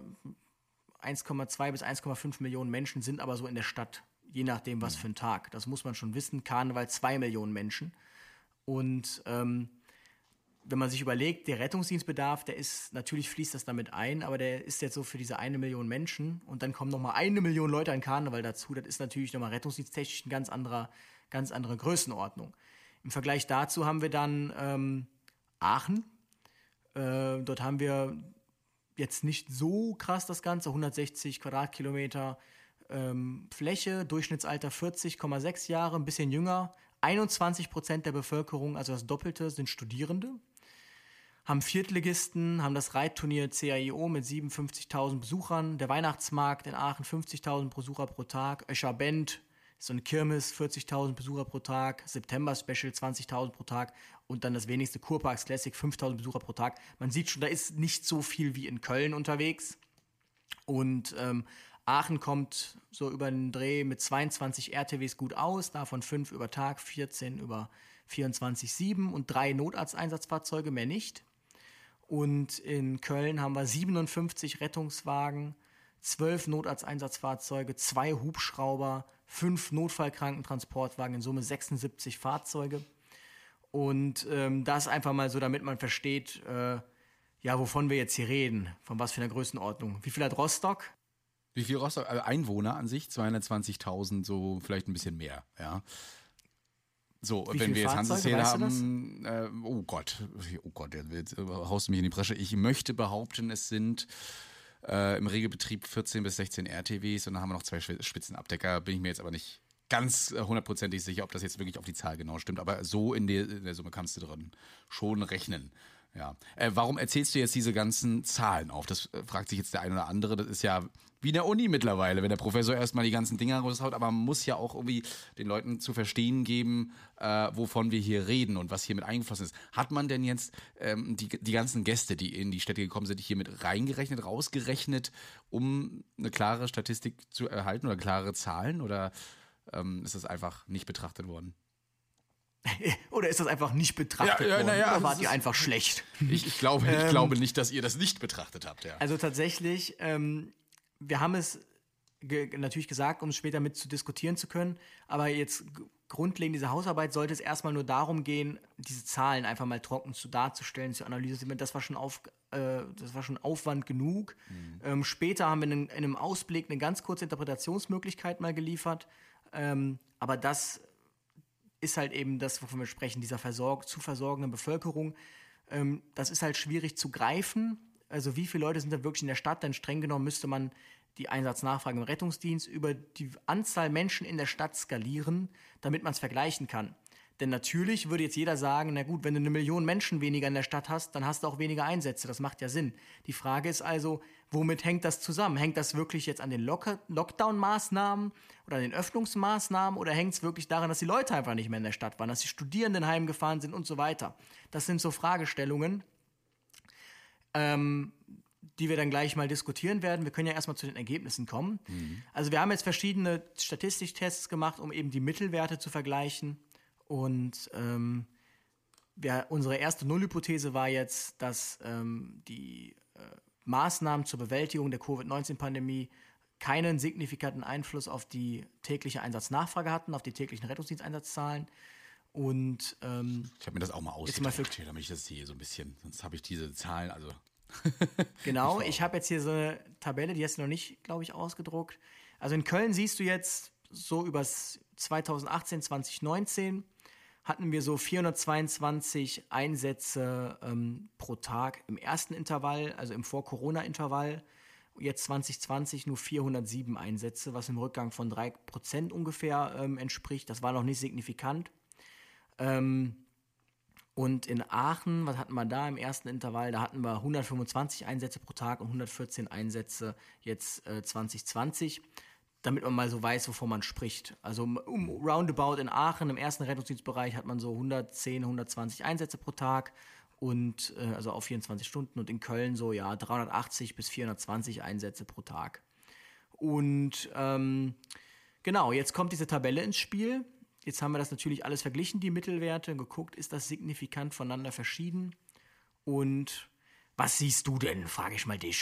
1,2 bis 1,5 Millionen Menschen sind aber so in der Stadt, je nachdem, was mhm. für ein Tag. Das muss man schon wissen. Karneval 2 Millionen Menschen. Und ähm, wenn man sich überlegt, der Rettungsdienstbedarf, der ist, natürlich fließt das damit ein, aber der ist jetzt so für diese eine Million Menschen und dann kommen nochmal eine Million Leute an Karneval dazu. Das ist natürlich nochmal rettungsdiensttechnisch eine ganz andere, ganz andere Größenordnung. Im Vergleich dazu haben wir dann ähm, Aachen. Äh, dort haben wir jetzt nicht so krass das Ganze, 160 Quadratkilometer ähm, Fläche, Durchschnittsalter 40,6 Jahre, ein bisschen jünger. 21 Prozent der Bevölkerung, also das Doppelte, sind Studierende. Haben Viertligisten, haben das Reitturnier CAIO mit 57.000 Besuchern, der Weihnachtsmarkt in Aachen 50.000 Besucher pro Tag, Öscher Bend so eine Kirmes, 40.000 Besucher pro Tag, September Special 20.000 pro Tag und dann das wenigste Kurparks Classic 5.000 Besucher pro Tag. Man sieht schon, da ist nicht so viel wie in Köln unterwegs. Und ähm, Aachen kommt so über den Dreh mit 22 RTWs gut aus, davon 5 über Tag, 14 über 24-7 und drei Notarzteinsatzfahrzeuge, mehr nicht. Und in Köln haben wir 57 Rettungswagen, 12 Notarzteinsatzfahrzeuge, zwei Hubschrauber, fünf Notfallkrankentransportwagen, in Summe 76 Fahrzeuge. Und ähm, das einfach mal so, damit man versteht, äh, ja, wovon wir jetzt hier reden, von was für einer Größenordnung. Wie viel hat Rostock? Wie viel Rostock? Also Einwohner an sich, 220.000, so vielleicht ein bisschen mehr, ja. So, Wie wenn wir jetzt Hanseszähler haben, äh, oh Gott, oh Gott, jetzt haust du mich in die Bresche. Ich möchte behaupten, es sind äh, im Regelbetrieb 14 bis 16 RTWs und dann haben wir noch zwei Spitzenabdecker. Bin ich mir jetzt aber nicht ganz äh, hundertprozentig sicher, ob das jetzt wirklich auf die Zahl genau stimmt. Aber so in der, in der Summe kannst du drin schon rechnen. Ja. Äh, warum erzählst du jetzt diese ganzen Zahlen auf? Das äh, fragt sich jetzt der eine oder andere. Das ist ja wie in der Uni mittlerweile, wenn der Professor erstmal die ganzen Dinger raushaut. Aber man muss ja auch irgendwie den Leuten zu verstehen geben, äh, wovon wir hier reden und was hier mit eingeflossen ist. Hat man denn jetzt ähm, die, die ganzen Gäste, die in die Städte gekommen sind, hier mit reingerechnet, rausgerechnet, um eine klare Statistik zu erhalten oder klare Zahlen? Oder ähm, ist das einfach nicht betrachtet worden? [laughs] Oder ist das einfach nicht betrachtet ja, ja, worden? Ja, Oder wart ihr einfach schlecht? [laughs] Ich, ich glaube, ich ähm, glaube nicht, dass ihr das nicht betrachtet habt. Ja. Also tatsächlich, ähm, wir haben es ge natürlich gesagt, um es später mit zu diskutieren zu können. Aber jetzt grundlegend dieser Hausarbeit sollte es erstmal nur darum gehen, diese Zahlen einfach mal trocken zu darzustellen, zu analysieren. Das war schon, auf, äh, das war schon Aufwand genug. Mhm. Ähm, später haben wir in, in, einem Ausblick eine ganz kurze Interpretationsmöglichkeit mal geliefert. Ähm, aber das ist halt eben das, wovon wir sprechen, dieser Versorg zu versorgenden Bevölkerung. Ähm, das ist halt schwierig zu greifen. Also wie viele Leute sind da wirklich in der Stadt? Denn streng genommen müsste man die Einsatznachfrage im Rettungsdienst über die Anzahl Menschen in der Stadt skalieren, damit man es vergleichen kann. Denn natürlich würde jetzt jeder sagen, na gut, wenn du eine Million Menschen weniger in der Stadt hast, dann hast du auch weniger Einsätze. Das macht ja Sinn. Die Frage ist also, womit hängt das zusammen? Hängt das wirklich jetzt an den Lock Lockdown-Maßnahmen oder an den Öffnungsmaßnahmen oder hängt es wirklich daran, dass die Leute einfach nicht mehr in der Stadt waren, dass die Studierenden heimgefahren sind und so weiter? Das sind so Fragestellungen, ähm, die wir dann gleich mal diskutieren werden. Wir können ja erstmal zu den Ergebnissen kommen. Mhm. Also wir haben jetzt verschiedene Statistiktests gemacht, um eben die Mittelwerte zu vergleichen. Und ähm, wir, unsere erste Nullhypothese war jetzt, dass ähm, die äh, Maßnahmen zur Bewältigung der Covid-19-Pandemie keinen signifikanten Einfluss auf die tägliche Einsatznachfrage hatten, auf die täglichen Rettungsdiensteinsatzzahlen. Und ähm, ich habe mir das auch mal ausgedruckt, damit ich das sehe so ein bisschen. Sonst habe ich diese Zahlen, also [laughs] genau, ich habe jetzt hier so eine Tabelle, die hast du noch nicht, glaube ich, ausgedruckt. Also in Köln siehst du jetzt so übers 2018, 2019 hatten wir so 422 Einsätze ähm, pro Tag im ersten Intervall, also im Vor-Corona-Intervall. Jetzt 2020 nur 407 Einsätze, was im Rückgang von 3% ungefähr ähm, entspricht. Das war noch nicht signifikant. Ähm, und in Aachen, was hatten wir da im ersten Intervall? Da hatten wir 125 Einsätze pro Tag und 114 Einsätze jetzt äh, 2020. damit man mal so weiß, wovon man spricht. Also um roundabout in Aachen im ersten Rettungsdienstbereich hat man so 110, 120 Einsätze pro Tag und äh, also auf 24 Stunden und in Köln so ja 380 bis 420 Einsätze pro Tag. Und ähm, genau, jetzt kommt diese Tabelle ins Spiel. Jetzt haben wir das natürlich alles verglichen, die Mittelwerte, geguckt, ist das signifikant voneinander verschieden. Und was siehst du denn, frage ich mal dich.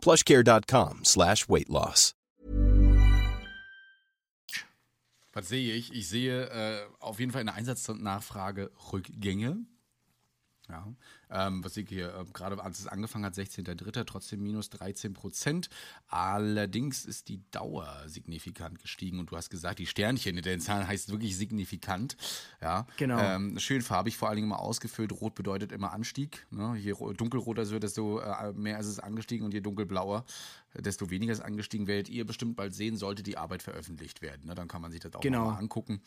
plushcare.com slash weight loss. Was sehe ich? Ich sehe äh, auf jeden Fall in der Einsatznachfrage Rückgänge. Ja, ähm, was ich hier äh, gerade als es angefangen hat, 16.03. trotzdem minus 13 Prozent. Allerdings ist die Dauer signifikant gestiegen und du hast gesagt, die Sternchen in den Zahlen heißt wirklich signifikant. Ja, genau. Ähm, schön farbig vor allen Dingen mal ausgefüllt. Rot bedeutet immer Anstieg. Ne? Je dunkelroter es wird, desto äh, mehr ist es angestiegen und je dunkelblauer, desto weniger ist angestiegen. Werdet ihr bestimmt bald sehen, sollte die Arbeit veröffentlicht werden. Ne? Dann kann man sich das auch genau. mal angucken.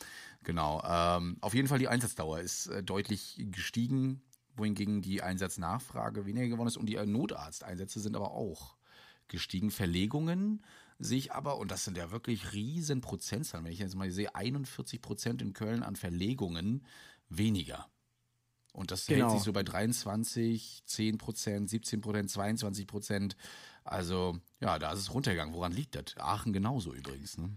Genau. Ähm, auf jeden Fall die Einsatzdauer ist äh, deutlich gestiegen wohingegen die Einsatznachfrage weniger geworden ist und die Notarzteinsätze sind aber auch gestiegen. Verlegungen sehe ich aber, und das sind ja wirklich riesen Prozentzahlen, wenn ich jetzt mal sehe, 41 Prozent in Köln an Verlegungen weniger. Und das genau. hält sich so bei 23, 10 Prozent, 17 Prozent, 22 Prozent. Also, ja, da ist es runtergegangen. Woran liegt das? Aachen genauso übrigens. Ne?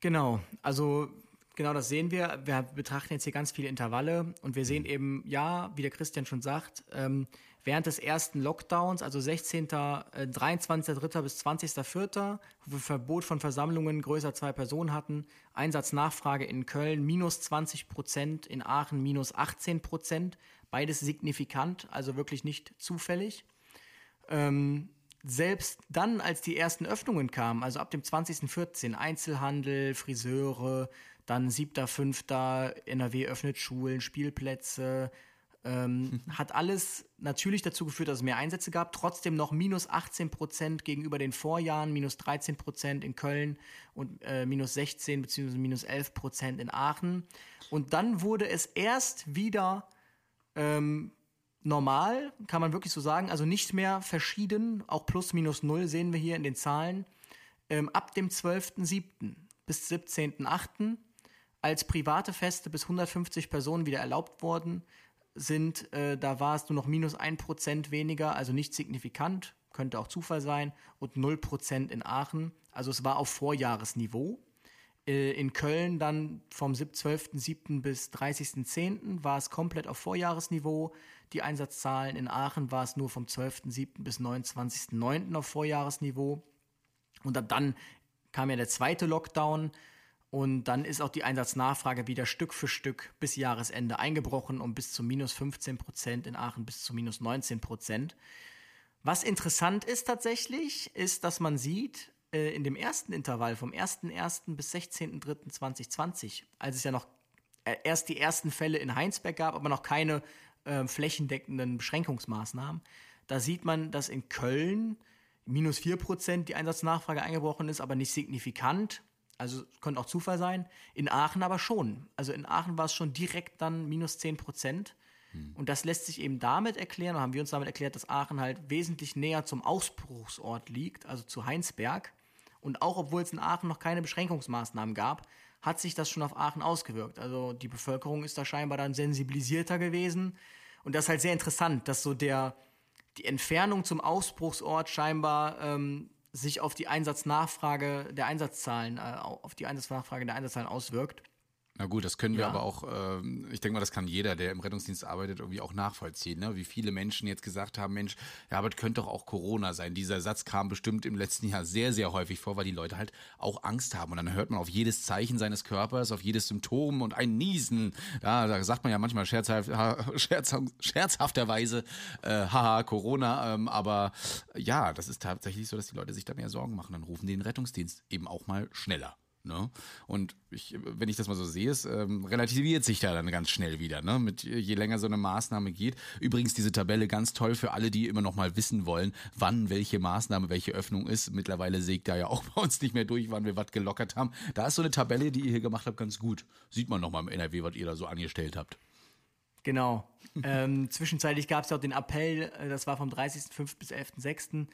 Genau. Also, Genau, das sehen wir. Wir betrachten jetzt hier ganz viele Intervalle und wir sehen eben, ja, wie der Christian schon sagt, ähm, während des ersten Lockdowns, also 16., äh, 23.3. bis 20.4., wo wir Verbot von Versammlungen größer zwei Personen hatten, Einsatznachfrage in Köln minus 20 Prozent, in Aachen minus 18 Prozent, beides signifikant, also wirklich nicht zufällig. Ähm, selbst dann, als die ersten Öffnungen kamen, also ab dem 20.14., Einzelhandel, Friseure, dann 7.5. NRW öffnet Schulen, Spielplätze. Ähm. [laughs] Hat alles natürlich dazu geführt, dass es mehr Einsätze gab. Trotzdem noch minus 18 Prozent gegenüber den Vorjahren, minus 13 Prozent in Köln und äh, minus 16 bzw. minus 11 Prozent in Aachen. Und dann wurde es erst wieder ähm, normal, kann man wirklich so sagen, also nicht mehr verschieden, auch plus minus null sehen wir hier in den Zahlen, ähm, ab dem 12.07. bis 17.08 als private Feste bis 150 Personen wieder erlaubt worden sind, äh, da war es nur noch minus 1% weniger, also nicht signifikant, könnte auch Zufall sein, und 0% in Aachen. Also es war auf Vorjahresniveau. Äh, in Köln dann vom 12.07. bis 30.10. war es komplett auf Vorjahresniveau. Die Einsatzzahlen in Aachen war es nur vom 12.07. bis 29.09. auf Vorjahresniveau. Und dann kam ja der zweite Lockdown und dann ist auch die Einsatznachfrage wieder Stück für Stück bis Jahresende eingebrochen um bis zu minus 15 Prozent, in Aachen bis zu minus 19 Prozent. Was interessant ist tatsächlich, ist, dass man sieht, äh, in dem ersten Intervall vom 1.1. bis 16.03.2020, als es ja noch äh, erst die ersten Fälle in Heinsberg gab, aber noch keine äh, flächendeckenden Beschränkungsmaßnahmen, da sieht man, dass in Köln minus 4 Prozent die Einsatznachfrage eingebrochen ist, aber nicht signifikant. Also könnte auch Zufall sein. In Aachen aber schon. Also in Aachen war es schon direkt dann minus 10 Prozent. Hm. Und das lässt sich eben damit erklären, oder haben wir uns damit erklärt, dass Aachen halt wesentlich näher zum Ausbruchsort liegt, also zu Heinsberg. Und auch obwohl es in Aachen noch keine Beschränkungsmaßnahmen gab, hat sich das schon auf Aachen ausgewirkt. Also die Bevölkerung ist da scheinbar dann sensibilisierter gewesen. Und das ist halt sehr interessant, dass so der, die Entfernung zum Ausbruchsort scheinbar ähm, sich auf die Einsatznachfrage der Einsatzzahlen, äh, auf die Einsatznachfrage der Einsatzzahlen auswirkt. Na gut, das können wir ja. aber auch, äh, ich denke mal, das kann jeder, der im Rettungsdienst arbeitet, irgendwie auch nachvollziehen, ne? wie viele Menschen jetzt gesagt haben, Mensch, ja, aber es könnte doch auch Corona sein. Dieser Satz kam bestimmt im letzten Jahr sehr, sehr häufig vor, weil die Leute halt auch Angst haben. Und dann hört man auf jedes Zeichen seines Körpers, auf jedes Symptom und ein Niesen. Ja, da sagt man ja manchmal scherzhaft, scherzhaft, scherzhafterweise, äh, haha, Corona. Ähm, aber ja, das ist tatsächlich so, dass die Leute sich da mehr Sorgen machen. Dann rufen die den Rettungsdienst eben auch mal schneller. Ne? Und ich, wenn ich das mal so sehe, es ähm, relativiert sich da dann ganz schnell wieder, ne? Mit je länger so eine Maßnahme geht. Übrigens diese Tabelle ganz toll für alle, die immer noch mal wissen wollen, wann welche Maßnahme, welche Öffnung ist. Mittlerweile sägt da ja auch [laughs] bei uns nicht mehr durch, wann wir was gelockert haben. Da ist so eine Tabelle, die ihr hier gemacht habt, ganz gut. Sieht man noch mal im NRW, was ihr da so angestellt habt. Genau. [laughs] ähm, zwischenzeitlich gab es ja auch den Appell, äh, das war vom 30.05. bis 11.06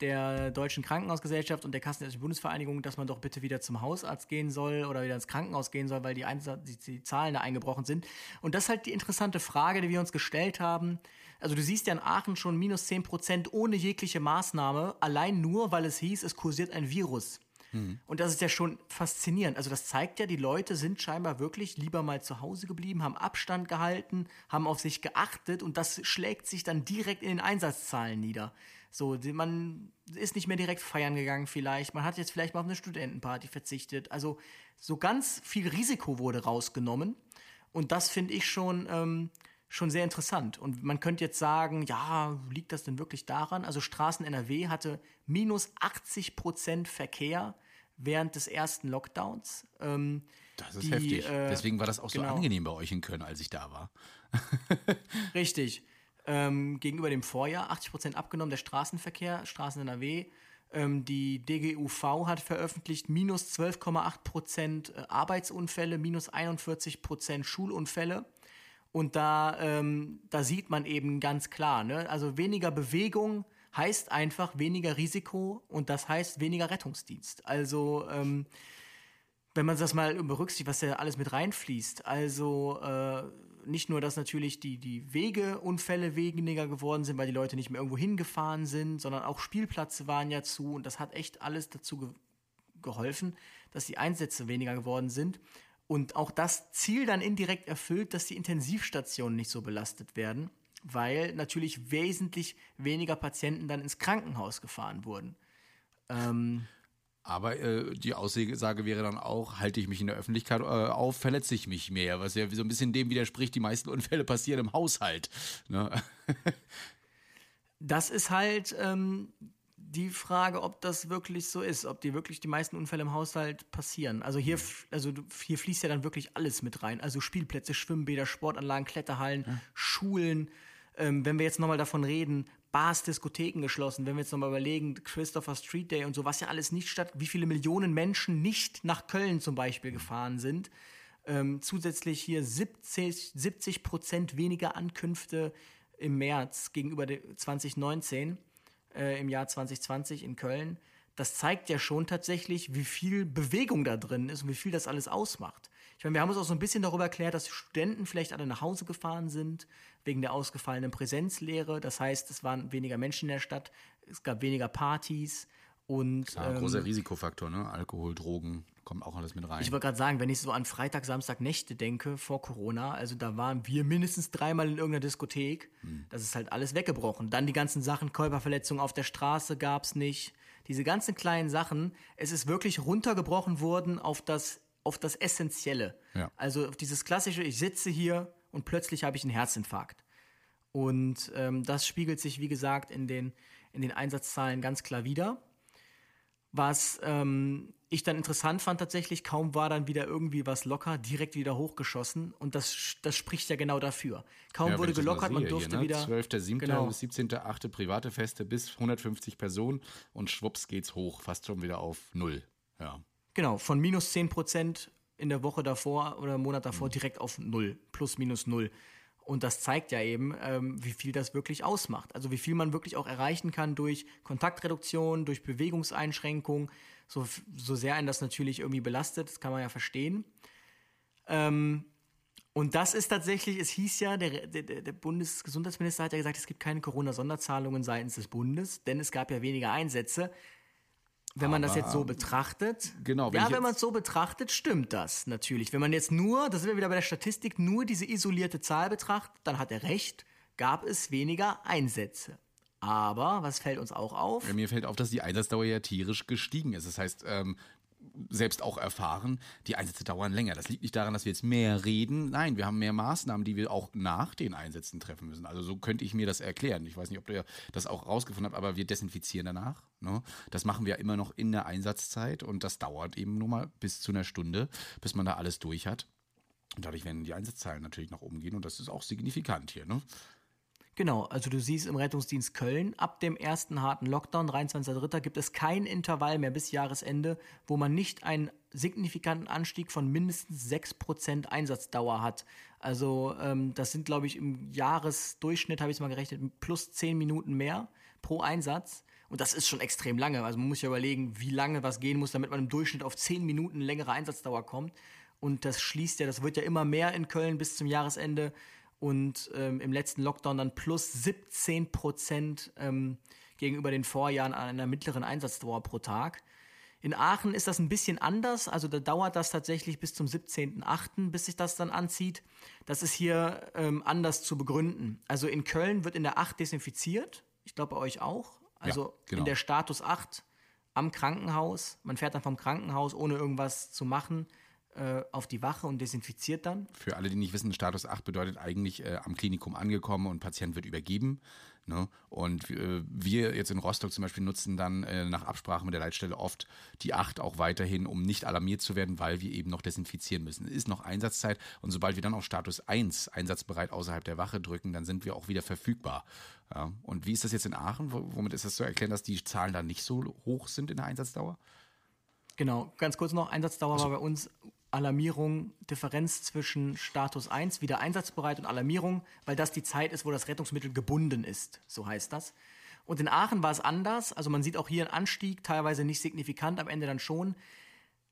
der Deutschen Krankenhausgesellschaft und der Kassenärztlichen Bundesvereinigung, dass man doch bitte wieder zum Hausarzt gehen soll oder wieder ins Krankenhaus gehen soll, weil die, die, die Zahlen da eingebrochen sind. Und das ist halt die interessante Frage, die wir uns gestellt haben. Also du siehst ja in Aachen schon minus 10 Prozent ohne jegliche Maßnahme, allein nur, weil es hieß, es kursiert ein Virus. Mhm. Und das ist ja schon faszinierend. Also das zeigt ja, die Leute sind scheinbar wirklich lieber mal zu Hause geblieben, haben Abstand gehalten, haben auf sich geachtet und das schlägt sich dann direkt in den Einsatzzahlen nieder. So, man ist nicht mehr direkt feiern gegangen vielleicht. Man hat jetzt vielleicht mal auf eine Studentenparty verzichtet. Also so ganz viel Risiko wurde rausgenommen. Und das finde ich schon, ähm, schon sehr interessant. Und man könnte jetzt sagen, ja, liegt das denn wirklich daran? Also Straßen NRW hatte minus 80 Prozent Verkehr während des ersten Lockdowns. Ähm, das ist die, heftig. Äh, Deswegen war das auch genau. so angenehm bei euch in Köln, als ich da war. [laughs] Richtig ähm, gegenüber dem Vorjahr 80 Prozent abgenommen, der Straßenverkehr, Straßen NRW. Ähm, die DGUV hat veröffentlicht minus 12,8 Prozent äh, Arbeitsunfälle, minus 41 Prozent Schulunfälle. Und da, ähm, da sieht man eben ganz klar, ne? also weniger Bewegung heißt einfach weniger Risiko und das heißt weniger Rettungsdienst. Also ähm, wenn man das mal berücksichtigt, was da alles mit reinfließt, also äh, nicht nur, dass natürlich die, die Wegeunfälle weniger geworden sind, weil die Leute nicht mehr irgendwo hingefahren sind, sondern auch Spielplätze waren ja zu und das hat echt alles dazu ge geholfen, dass die Einsätze weniger geworden sind. Und auch das Ziel dann indirekt erfüllt, dass die Intensivstationen nicht so belastet werden, weil natürlich wesentlich weniger Patienten dann ins Krankenhaus gefahren wurden. Ähm, aber äh, die Aussage wäre dann auch, halte ich mich in der Öffentlichkeit äh, auf, verletze ich mich mehr, was ja so ein bisschen dem widerspricht, die meisten Unfälle passieren im Haushalt. Ne? [laughs] das ist halt ähm, die Frage, ob das wirklich so ist, ob die wirklich die meisten Unfälle im Haushalt passieren. Also hier, also hier fließt ja dann wirklich alles mit rein. Also Spielplätze, Schwimmbäder, Sportanlagen, Kletterhallen, ja. Schulen. Ähm, wenn wir jetzt nochmal davon reden, Bars, Diskotheken geschlossen. Wenn wir jetzt nochmal überlegen, Christopher Street Day und so, was ja alles nicht statt, wie viele Millionen Menschen nicht nach Köln zum Beispiel gefahren sind. Ähm, zusätzlich hier 70, 70 Prozent weniger Ankünfte im März gegenüber 2019, äh, im Jahr 2020 in Köln. Das zeigt ja schon tatsächlich, wie viel Bewegung da drin ist und wie viel das alles ausmacht. Ich meine, wir haben uns auch so ein bisschen darüber erklärt, dass Studenten vielleicht alle nach Hause gefahren sind, wegen der ausgefallenen Präsenzlehre. Das heißt, es waren weniger Menschen in der Stadt, es gab weniger Partys und. Klar, ähm, großer Risikofaktor, ne? Alkohol, Drogen, kommt auch alles mit rein. Ich wollte gerade sagen, wenn ich so an Freitag, Samstag, Nächte denke, vor Corona, also da waren wir mindestens dreimal in irgendeiner Diskothek. Hm. Das ist halt alles weggebrochen. Dann die ganzen Sachen, Körperverletzungen auf der Straße gab es nicht. Diese ganzen kleinen Sachen, es ist wirklich runtergebrochen worden auf das auf das Essentielle. Ja. Also auf dieses klassische, ich sitze hier und plötzlich habe ich einen Herzinfarkt. Und ähm, das spiegelt sich, wie gesagt, in den, in den Einsatzzahlen ganz klar wieder. Was ähm, ich dann interessant fand tatsächlich, kaum war dann wieder irgendwie was locker, direkt wieder hochgeschossen. Und das, das spricht ja genau dafür. Kaum ja, wurde gelockert, man durfte hier, ne? wieder. 12.7. Genau. bis 17.8. private Feste bis 150 Personen und schwupps geht's hoch, fast schon wieder auf Null. Ja. Genau, von minus 10 Prozent in der Woche davor oder im Monat davor mhm. direkt auf null, plus minus null. Und das zeigt ja eben, ähm, wie viel das wirklich ausmacht. Also wie viel man wirklich auch erreichen kann durch Kontaktreduktion, durch Bewegungseinschränkung, so, so sehr einen das natürlich irgendwie belastet, das kann man ja verstehen. Ähm, und das ist tatsächlich, es hieß ja, der, der, der Bundesgesundheitsminister hat ja gesagt, es gibt keine Corona-Sonderzahlungen seitens des Bundes, denn es gab ja weniger Einsätze. Wenn man das Aber, jetzt so betrachtet, genau, wenn ja, wenn man es so betrachtet, stimmt das natürlich. Wenn man jetzt nur, das sind wir wieder bei der Statistik, nur diese isolierte Zahl betrachtet, dann hat er recht, gab es weniger Einsätze. Aber, was fällt uns auch auf? Ja, Mir fällt auf, dass die Einsatzdauer ja tierisch gestiegen ist. Das heißt, ähm, selbst auch erfahren, die Einsätze dauern länger. Das liegt nicht daran, dass wir jetzt mehr reden. Nein, wir haben mehr Maßnahmen, die wir auch nach den Einsätzen treffen müssen. Also so könnte ich mir das erklären. Ich weiß nicht, ob ihr das auch rausgefunden habt, aber wir desinfizieren danach. Ne? Das machen wir immer noch in der Einsatzzeit und das dauert eben nur mal bis zu einer Stunde, bis man da alles durch hat. Und dadurch werden die Einsatzzahlen natürlich nach oben gehen und das ist auch signifikant hier. Ne? Genau, also du siehst im Rettungsdienst Köln, ab dem ersten harten Lockdown, 23.03., gibt es kein Intervall mehr bis Jahresende, wo man nicht einen signifikanten Anstieg von mindestens 6% Einsatzdauer hat. Also ähm, das sind, glaube ich, im Jahresdurchschnitt, habe ich es mal gerechnet, plus 10 Minuten mehr pro Einsatz. Und das ist schon extrem lange. Also man muss ja überlegen, wie lange was gehen muss, damit man im Durchschnitt auf 10 Minuten längere Einsatzdauer kommt. Und das schließt ja, das wird ja immer mehr in Köln bis zum Jahresende und ähm, im letzten Lockdown dann plus 17 Prozent ähm, gegenüber den Vorjahren an einer mittleren Einsatzdauer pro Tag. In Aachen ist das ein bisschen anders, also da dauert das tatsächlich bis zum 17.08., bis sich das dann anzieht. Das ist hier ähm, anders zu begründen. Also in Köln wird in der 8 desinfiziert, ich glaube bei euch auch. Also genau. in der Status 8 am Krankenhaus. Man fährt dann vom Krankenhaus, ohne irgendwas zu machen, äh, auf die Wache und desinfiziert dann. Für alle, die nicht wissen, Status 8 bedeutet eigentlich äh, am Klinikum angekommen und Patient wird übergeben. Ne? Und äh, wir jetzt in Rostock zum Beispiel nutzen dann äh, nach Absprache mit der Leitstelle oft die 8 auch weiterhin, um nicht alarmiert zu werden, weil wir eben noch desinfizieren müssen. Es ist noch Einsatzzeit und sobald wir dann auf Status 1 einsatzbereit außerhalb der Wache drücken, dann sind wir auch wieder verfügbar. Ja? Und wie ist das jetzt in Aachen? Wo- Womit ist das zu erklären, dass die Zahlen da nicht so hoch sind in der Einsatzdauer? Genau, ganz kurz noch, Einsatzdauer war bei uns Alarmierung, Differenz zwischen Status 1, wieder einsatzbereit und Alarmierung, weil das die Zeit ist, wo das Rettungsmittel gebunden ist, so heißt das. Und in Aachen war es anders, also man sieht auch hier einen Anstieg, teilweise nicht signifikant, am Ende dann schon,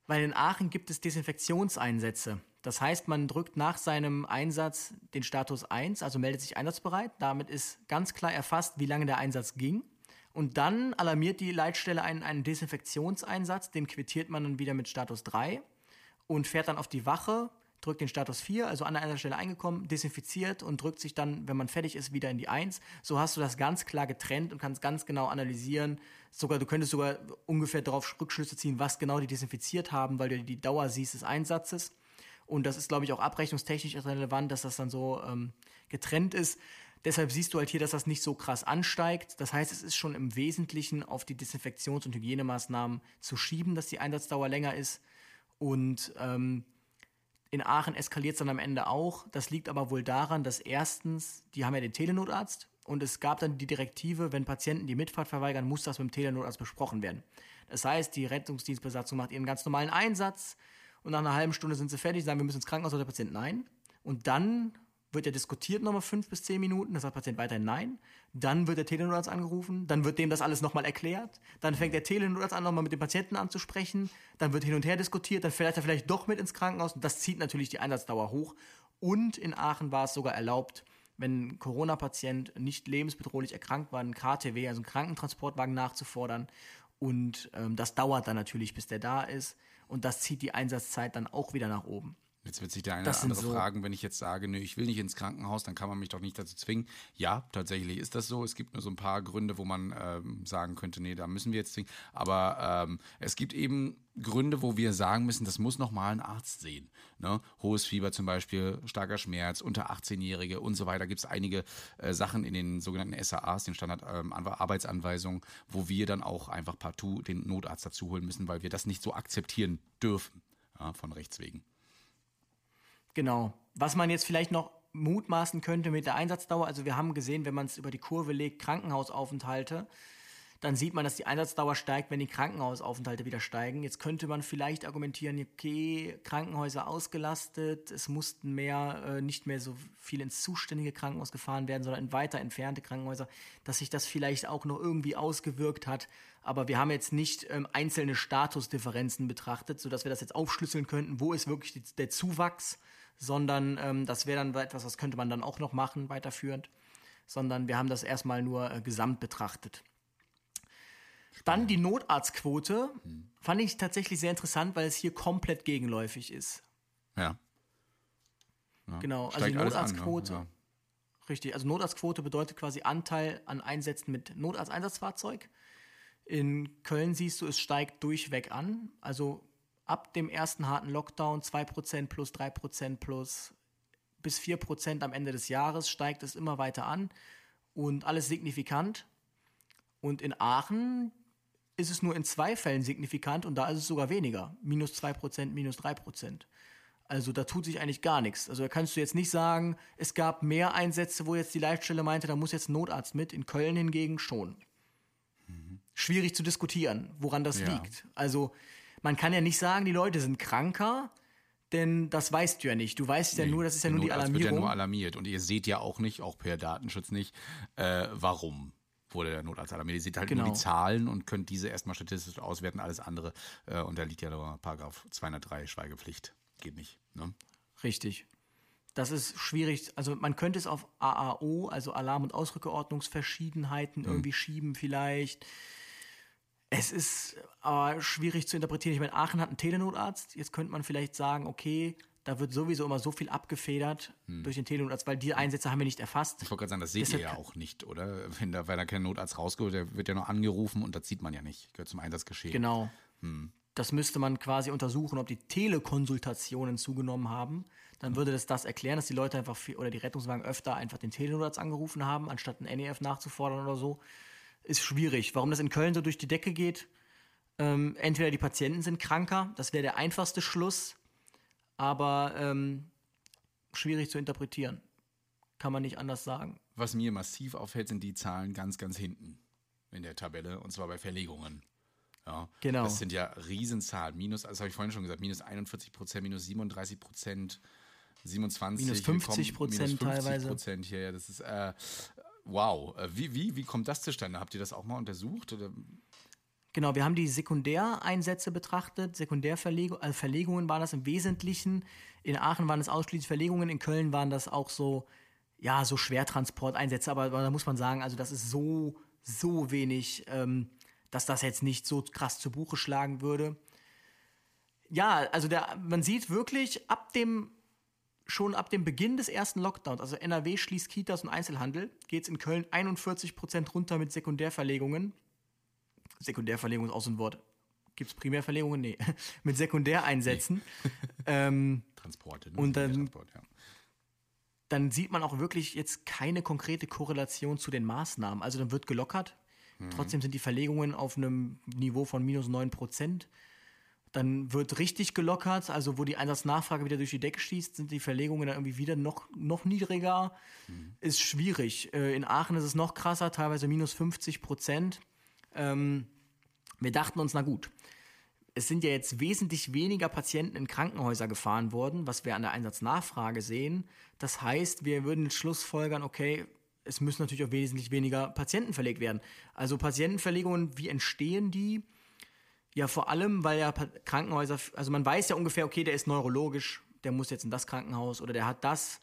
weil in Aachen gibt es Desinfektionseinsätze. Das heißt, man drückt nach seinem Einsatz den Status 1, also meldet sich einsatzbereit. Damit ist ganz klar erfasst, wie lange der Einsatz ging. Und dann alarmiert die Leitstelle einen, einen Desinfektionseinsatz, den quittiert man dann wieder mit Status 3 und fährt dann auf die Wache, drückt den Status 4, also an einer Stelle eingekommen, desinfiziert und drückt sich dann, wenn man fertig ist, wieder in die 1. So hast du das ganz klar getrennt und kannst ganz genau analysieren. Sogar, du könntest sogar ungefähr darauf Rückschlüsse ziehen, was genau die desinfiziert haben, weil du die Dauer siehst des Einsatzes. Und das ist, glaube ich, auch abrechnungstechnisch relevant, dass das dann so ähm, getrennt ist. Deshalb siehst du halt hier, dass das nicht so krass ansteigt. Das heißt, es ist schon im Wesentlichen auf die Desinfektions- und Hygienemaßnahmen zu schieben, dass die Einsatzdauer länger ist. Und ähm, in Aachen eskaliert es dann am Ende auch. Das liegt aber wohl daran, dass erstens, die haben ja den Telenotarzt und es gab dann die Direktive, wenn Patienten die Mitfahrt verweigern, muss das mit dem Telenotarzt besprochen werden. Das heißt, die Rettungsdienstbesatzung macht ihren ganz normalen Einsatz und nach einer halben Stunde sind sie fertig, sagen, wir müssen ins Krankenhaus, sagt der Patient nein. Und dann wird ja diskutiert nochmal fünf bis zehn Minuten, dann sagt der Patient weiterhin nein. Dann wird der Telenotarzt angerufen, dann wird dem das alles nochmal erklärt. Dann fängt der Telenotarzt an, nochmal mit dem Patienten anzusprechen. Dann wird hin und her diskutiert, dann fährt er vielleicht doch mit ins Krankenhaus. Und das zieht natürlich die Einsatzdauer hoch. Und in Aachen war es sogar erlaubt, wenn ein Corona-Patient nicht lebensbedrohlich erkrankt war, einen KTW, also einen Krankentransportwagen nachzufordern. Und ähm, das dauert dann natürlich, bis der da ist. Und das zieht die Einsatzzeit dann auch wieder nach oben. Jetzt wird sich der eine oder andere so- fragen, wenn ich jetzt sage, nö, ich will nicht ins Krankenhaus, dann kann man mich doch nicht dazu zwingen. Ja, tatsächlich ist das so. Es gibt nur so ein paar Gründe, wo man ähm, sagen könnte, nee, da müssen wir jetzt zwingen. Aber ähm, es gibt eben Gründe, wo wir sagen müssen, das muss nochmal ein Arzt sehen. Ne? Hohes Fieber zum Beispiel, starker Schmerz, unter 18-Jährige und so weiter. Gibt es einige äh, Sachen in den sogenannten SAAs, den Standard ähm, wo wir dann auch einfach partout den Notarzt dazu holen müssen, weil wir das nicht so akzeptieren dürfen, ja, von Rechts wegen. Genau. Was man jetzt vielleicht noch mutmaßen könnte mit der Einsatzdauer, also wir haben gesehen, wenn man es über die Kurve legt, Krankenhausaufenthalte, dann sieht man, dass die Einsatzdauer steigt, wenn die Krankenhausaufenthalte wieder steigen. Jetzt könnte man vielleicht argumentieren, okay, Krankenhäuser ausgelastet, es mussten mehr, äh, nicht mehr so viel ins zuständige Krankenhaus gefahren werden, sondern in weiter entfernte Krankenhäuser, dass sich das vielleicht auch noch irgendwie ausgewirkt hat. Aber wir haben jetzt nicht ähm, einzelne Statusdifferenzen betrachtet, sodass wir das jetzt aufschlüsseln könnten, wo ist wirklich die, der Zuwachs, sondern ähm, das wäre dann etwas, das könnte man dann auch noch machen, weiterführend, sondern wir haben das erstmal nur äh, gesamt betrachtet. Dann die Notarztquote hm. fand ich tatsächlich sehr interessant, weil es hier komplett gegenläufig ist. Ja. ja. Genau, also die Notarztquote. An, ja. Richtig, also Notarztquote bedeutet quasi Anteil an Einsätzen mit Notarzteinsatzfahrzeug. In Köln siehst du, es steigt durchweg an. Also ab dem ersten harten Lockdown 2% plus 3% plus bis 4% am Ende des Jahres steigt es immer weiter an und alles signifikant. Und in Aachen ist es nur in zwei Fällen signifikant und da ist es sogar weniger. Minus 2%, minus 3%. Also da tut sich eigentlich gar nichts. Also da kannst du jetzt nicht sagen, es gab mehr Einsätze, wo jetzt die Leitstelle meinte, da muss jetzt ein Notarzt mit. In Köln hingegen schon. Mhm. Schwierig zu diskutieren, woran das ja. liegt. Also man kann ja nicht sagen, die Leute sind kranker, denn das weißt du ja nicht. Du weißt ja nee, nur, das ist ja nur die Alarmierung. wird ja nur alarmiert und ihr seht ja auch nicht, auch per Datenschutz nicht, äh, warum wurde der Notarzt alarmiert. Ihr seht halt genau. nur die Zahlen und könnt diese erstmal statistisch auswerten, alles andere. Äh, und da liegt ja nur Paragraph 203 Schweigepflicht. Geht nicht. Ne? Richtig. Das ist schwierig. Also man könnte es auf AAO, also Alarm- und Ausrückeordnungsverschiedenheiten, hm. irgendwie schieben vielleicht. Es ist aber schwierig zu interpretieren. Ich meine, Aachen hat einen Telenotarzt. Jetzt könnte man vielleicht sagen, okay, da wird sowieso immer so viel abgefedert hm. durch den Telenotarzt, weil die Einsätze haben wir nicht erfasst. Ich wollte gerade sagen, das seht Deshalb ihr ja auch nicht, oder? Wenn da, weil da kein Notarzt rausgeholt, der wird ja noch angerufen und das sieht man ja nicht. Gehört zum Einsatzgeschehen. Genau. Hm. Das müsste man quasi untersuchen, ob die Telekonsultationen zugenommen haben. Dann würde das das erklären, dass die Leute einfach viel, oder die Rettungswagen öfter einfach den Telenotarzt angerufen haben, anstatt einen NEF nachzufordern oder so ist schwierig. Warum das in Köln so durch die Decke geht, ähm, entweder die Patienten sind kranker, das wäre der einfachste Schluss, aber ähm, schwierig zu interpretieren. Kann man nicht anders sagen. Was mir massiv auffällt, sind die Zahlen ganz, ganz hinten in der Tabelle, und zwar bei Verlegungen. Ja, genau. Das sind ja Riesenzahlen. Minus, das habe ich vorhin schon gesagt, minus 41 Prozent, minus 37 Prozent, 27 minus 50 Prozent teilweise. Prozent hier, ja, das ist äh, Wow. Äh, wie, wie, wie kommt das zustande? Habt ihr das auch mal untersucht? Oder? Genau, wir haben die Sekundäreinsätze betrachtet. Sekundärverlegungen also Verlegungen waren das im Wesentlichen. In Aachen waren es ausschließlich Verlegungen, in Köln waren das auch so, ja, so Schwertransporteinsätze. Aber, aber da muss man sagen, also das ist so, so wenig, ähm, dass das jetzt nicht so krass zu Buche schlagen würde. Ja, also der, man sieht wirklich ab dem schon ab dem Beginn des ersten Lockdowns, also NRW schließt Kitas und Einzelhandel, geht es in Köln 41 Prozent runter mit Sekundärverlegungen. Sekundärverlegung ist auch so ein Wort. Gibt es Primärverlegungen? Nee. [laughs] mit Sekundäreinsätzen. Nee. ähm, [laughs] Transporte. Ne? Und dann, Transport, ja. dann sieht man auch wirklich jetzt keine konkrete Korrelation zu den Maßnahmen. Also dann wird gelockert. Mhm. Trotzdem sind die Verlegungen auf einem Niveau von minus 9 Prozent. Dann wird richtig gelockert, also wo die Einsatznachfrage wieder durch die Decke schießt, sind die Verlegungen dann irgendwie wieder noch, noch niedriger. Mhm. Ist schwierig. Äh, in Aachen ist es noch krasser, teilweise minus 50 Prozent. Ähm, wir dachten uns, na gut, es sind ja jetzt wesentlich weniger Patienten in Krankenhäuser gefahren worden, was wir an der Einsatznachfrage sehen. Das heißt, wir würden Schlussfolgern, okay, es müssen natürlich auch wesentlich weniger Patienten verlegt werden. Also Patientenverlegungen, wie entstehen die? Ja, vor allem, weil ja Krankenhäuser, also man weiß ja ungefähr, okay, der ist neurologisch, der muss jetzt in das Krankenhaus oder der hat das.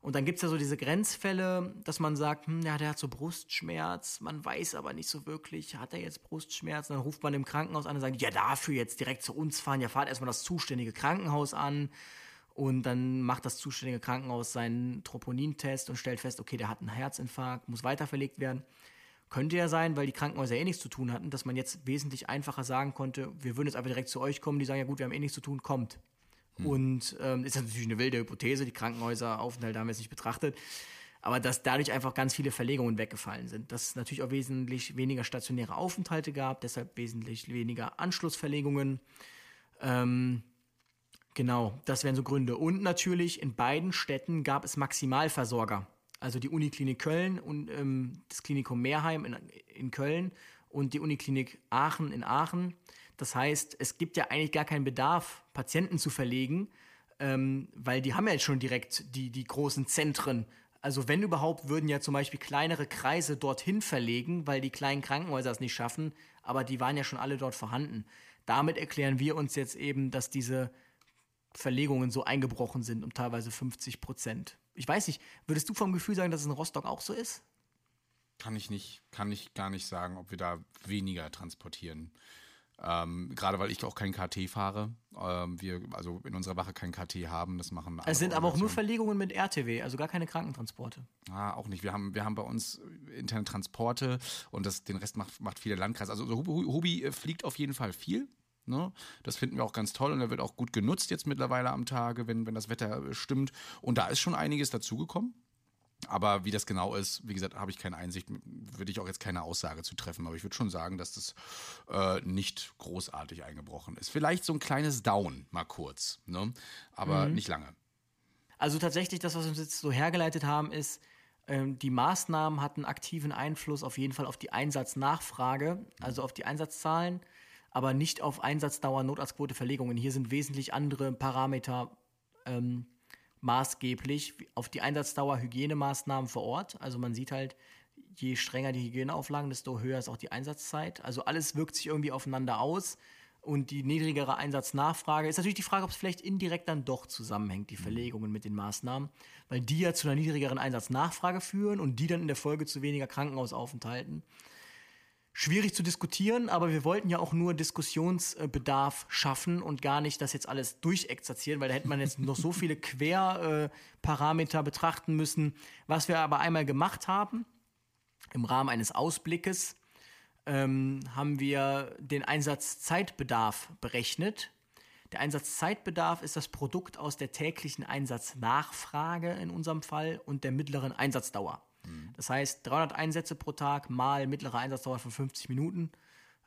Und dann gibt es ja so diese Grenzfälle, dass man sagt, hm, ja, der hat so Brustschmerz, man weiß aber nicht so wirklich, hat er jetzt Brustschmerz? Und dann ruft man im Krankenhaus an und sagt, ja, dafür jetzt direkt zu uns fahren, ja, fahrt erstmal das zuständige Krankenhaus an. Und dann macht das zuständige Krankenhaus seinen Troponintest und stellt fest, okay, der hat einen Herzinfarkt, muss weiterverlegt werden. Könnte ja sein, weil die Krankenhäuser eh nichts zu tun hatten, dass man jetzt wesentlich einfacher sagen konnte, wir würden jetzt einfach direkt zu euch kommen, die sagen, ja gut, wir haben eh nichts zu tun, kommt. Hm. Und ähm, ist natürlich eine wilde Hypothese, die Krankenhäuseraufenthalte haben wir jetzt nicht betrachtet. Aber dass dadurch einfach ganz viele Verlegungen weggefallen sind. Dass es natürlich auch wesentlich weniger stationäre Aufenthalte gab, deshalb wesentlich weniger Anschlussverlegungen. Ähm, genau, das wären so Gründe. Und natürlich in beiden Städten gab es Maximalversorger also die Uniklinik Köln und ähm, das Klinikum Meerheim in, in Köln und die Uniklinik Aachen in Aachen. Das heißt, es gibt ja eigentlich gar keinen Bedarf, Patienten zu verlegen, ähm, weil die haben ja jetzt schon direkt die, die großen Zentren. Also wenn überhaupt, würden ja zum Beispiel kleinere Kreise dorthin verlegen, weil die kleinen Krankenhäuser es nicht schaffen, aber die waren ja schon alle dort vorhanden. Damit erklären wir uns jetzt eben, dass diese Verlegungen so eingebrochen sind um teilweise 50 Prozent. Ich weiß nicht, würdest du vom Gefühl sagen, dass es in Rostock auch so ist? kann ich nicht, kann ich gar nicht sagen, ob wir da weniger transportieren. Ähm, Gerade weil ich auch kein KT fahre. Ähm, wir also in unserer Wache kein KT haben, das machen Es sind aber auch nur Verlegungen mit RTW, also gar keine Krankentransporte. Ah, auch nicht. Wir haben, wir haben bei uns interne Transporte und das, den Rest macht, macht viele Landkreise. Also Hubi äh, fliegt auf jeden Fall viel. Ne? Das finden wir auch ganz toll und er wird auch gut genutzt jetzt mittlerweile am Tage, wenn, wenn das Wetter äh, stimmt. Und da ist schon einiges dazugekommen. Aber wie das genau ist, wie gesagt, habe ich keine Einsicht, würde ich auch jetzt keine Aussage zu treffen. Aber ich würde schon sagen, dass das äh, nicht großartig eingebrochen ist. Vielleicht so ein kleines Down, mal kurz, ne? aber mhm. nicht lange. Also tatsächlich, das, was wir uns jetzt so hergeleitet haben, ist, ähm, die Maßnahmen hatten aktiven Einfluss auf jeden Fall auf die Einsatznachfrage, also auf die Einsatzzahlen, aber nicht auf Einsatzdauer, Notarztquote, Verlegungen. Hier sind wesentlich andere Parameter ähm, maßgeblich auf die Einsatzdauer Hygienemaßnahmen vor Ort. Also man sieht halt, je strenger die Hygieneauflagen, desto höher ist auch die Einsatzzeit. Also alles wirkt sich irgendwie aufeinander aus. Und die niedrigere Einsatznachfrage ist natürlich die Frage, ob es vielleicht indirekt dann doch zusammenhängt, die mhm. Verlegungen mit den Maßnahmen, weil die ja zu einer niedrigeren Einsatznachfrage führen und die dann in der Folge zu weniger Krankenhausaufenthalten schwierig zu diskutieren, aber wir wollten ja auch nur Diskussionsbedarf schaffen und gar nicht das jetzt alles durchexerzieren, weil da hätte man jetzt noch so viele [laughs] Querparameter betrachten müssen. Was wir aber einmal gemacht haben, im Rahmen eines Ausblickes, ähm, haben wir den Einsatzzeitbedarf berechnet. Der Einsatzzeitbedarf ist das Produkt aus der täglichen Einsatznachfrage in unserem Fall und der mittleren Einsatzdauer. Das heißt, 300 Einsätze pro Tag mal mittlere Einsatzdauer von 50 Minuten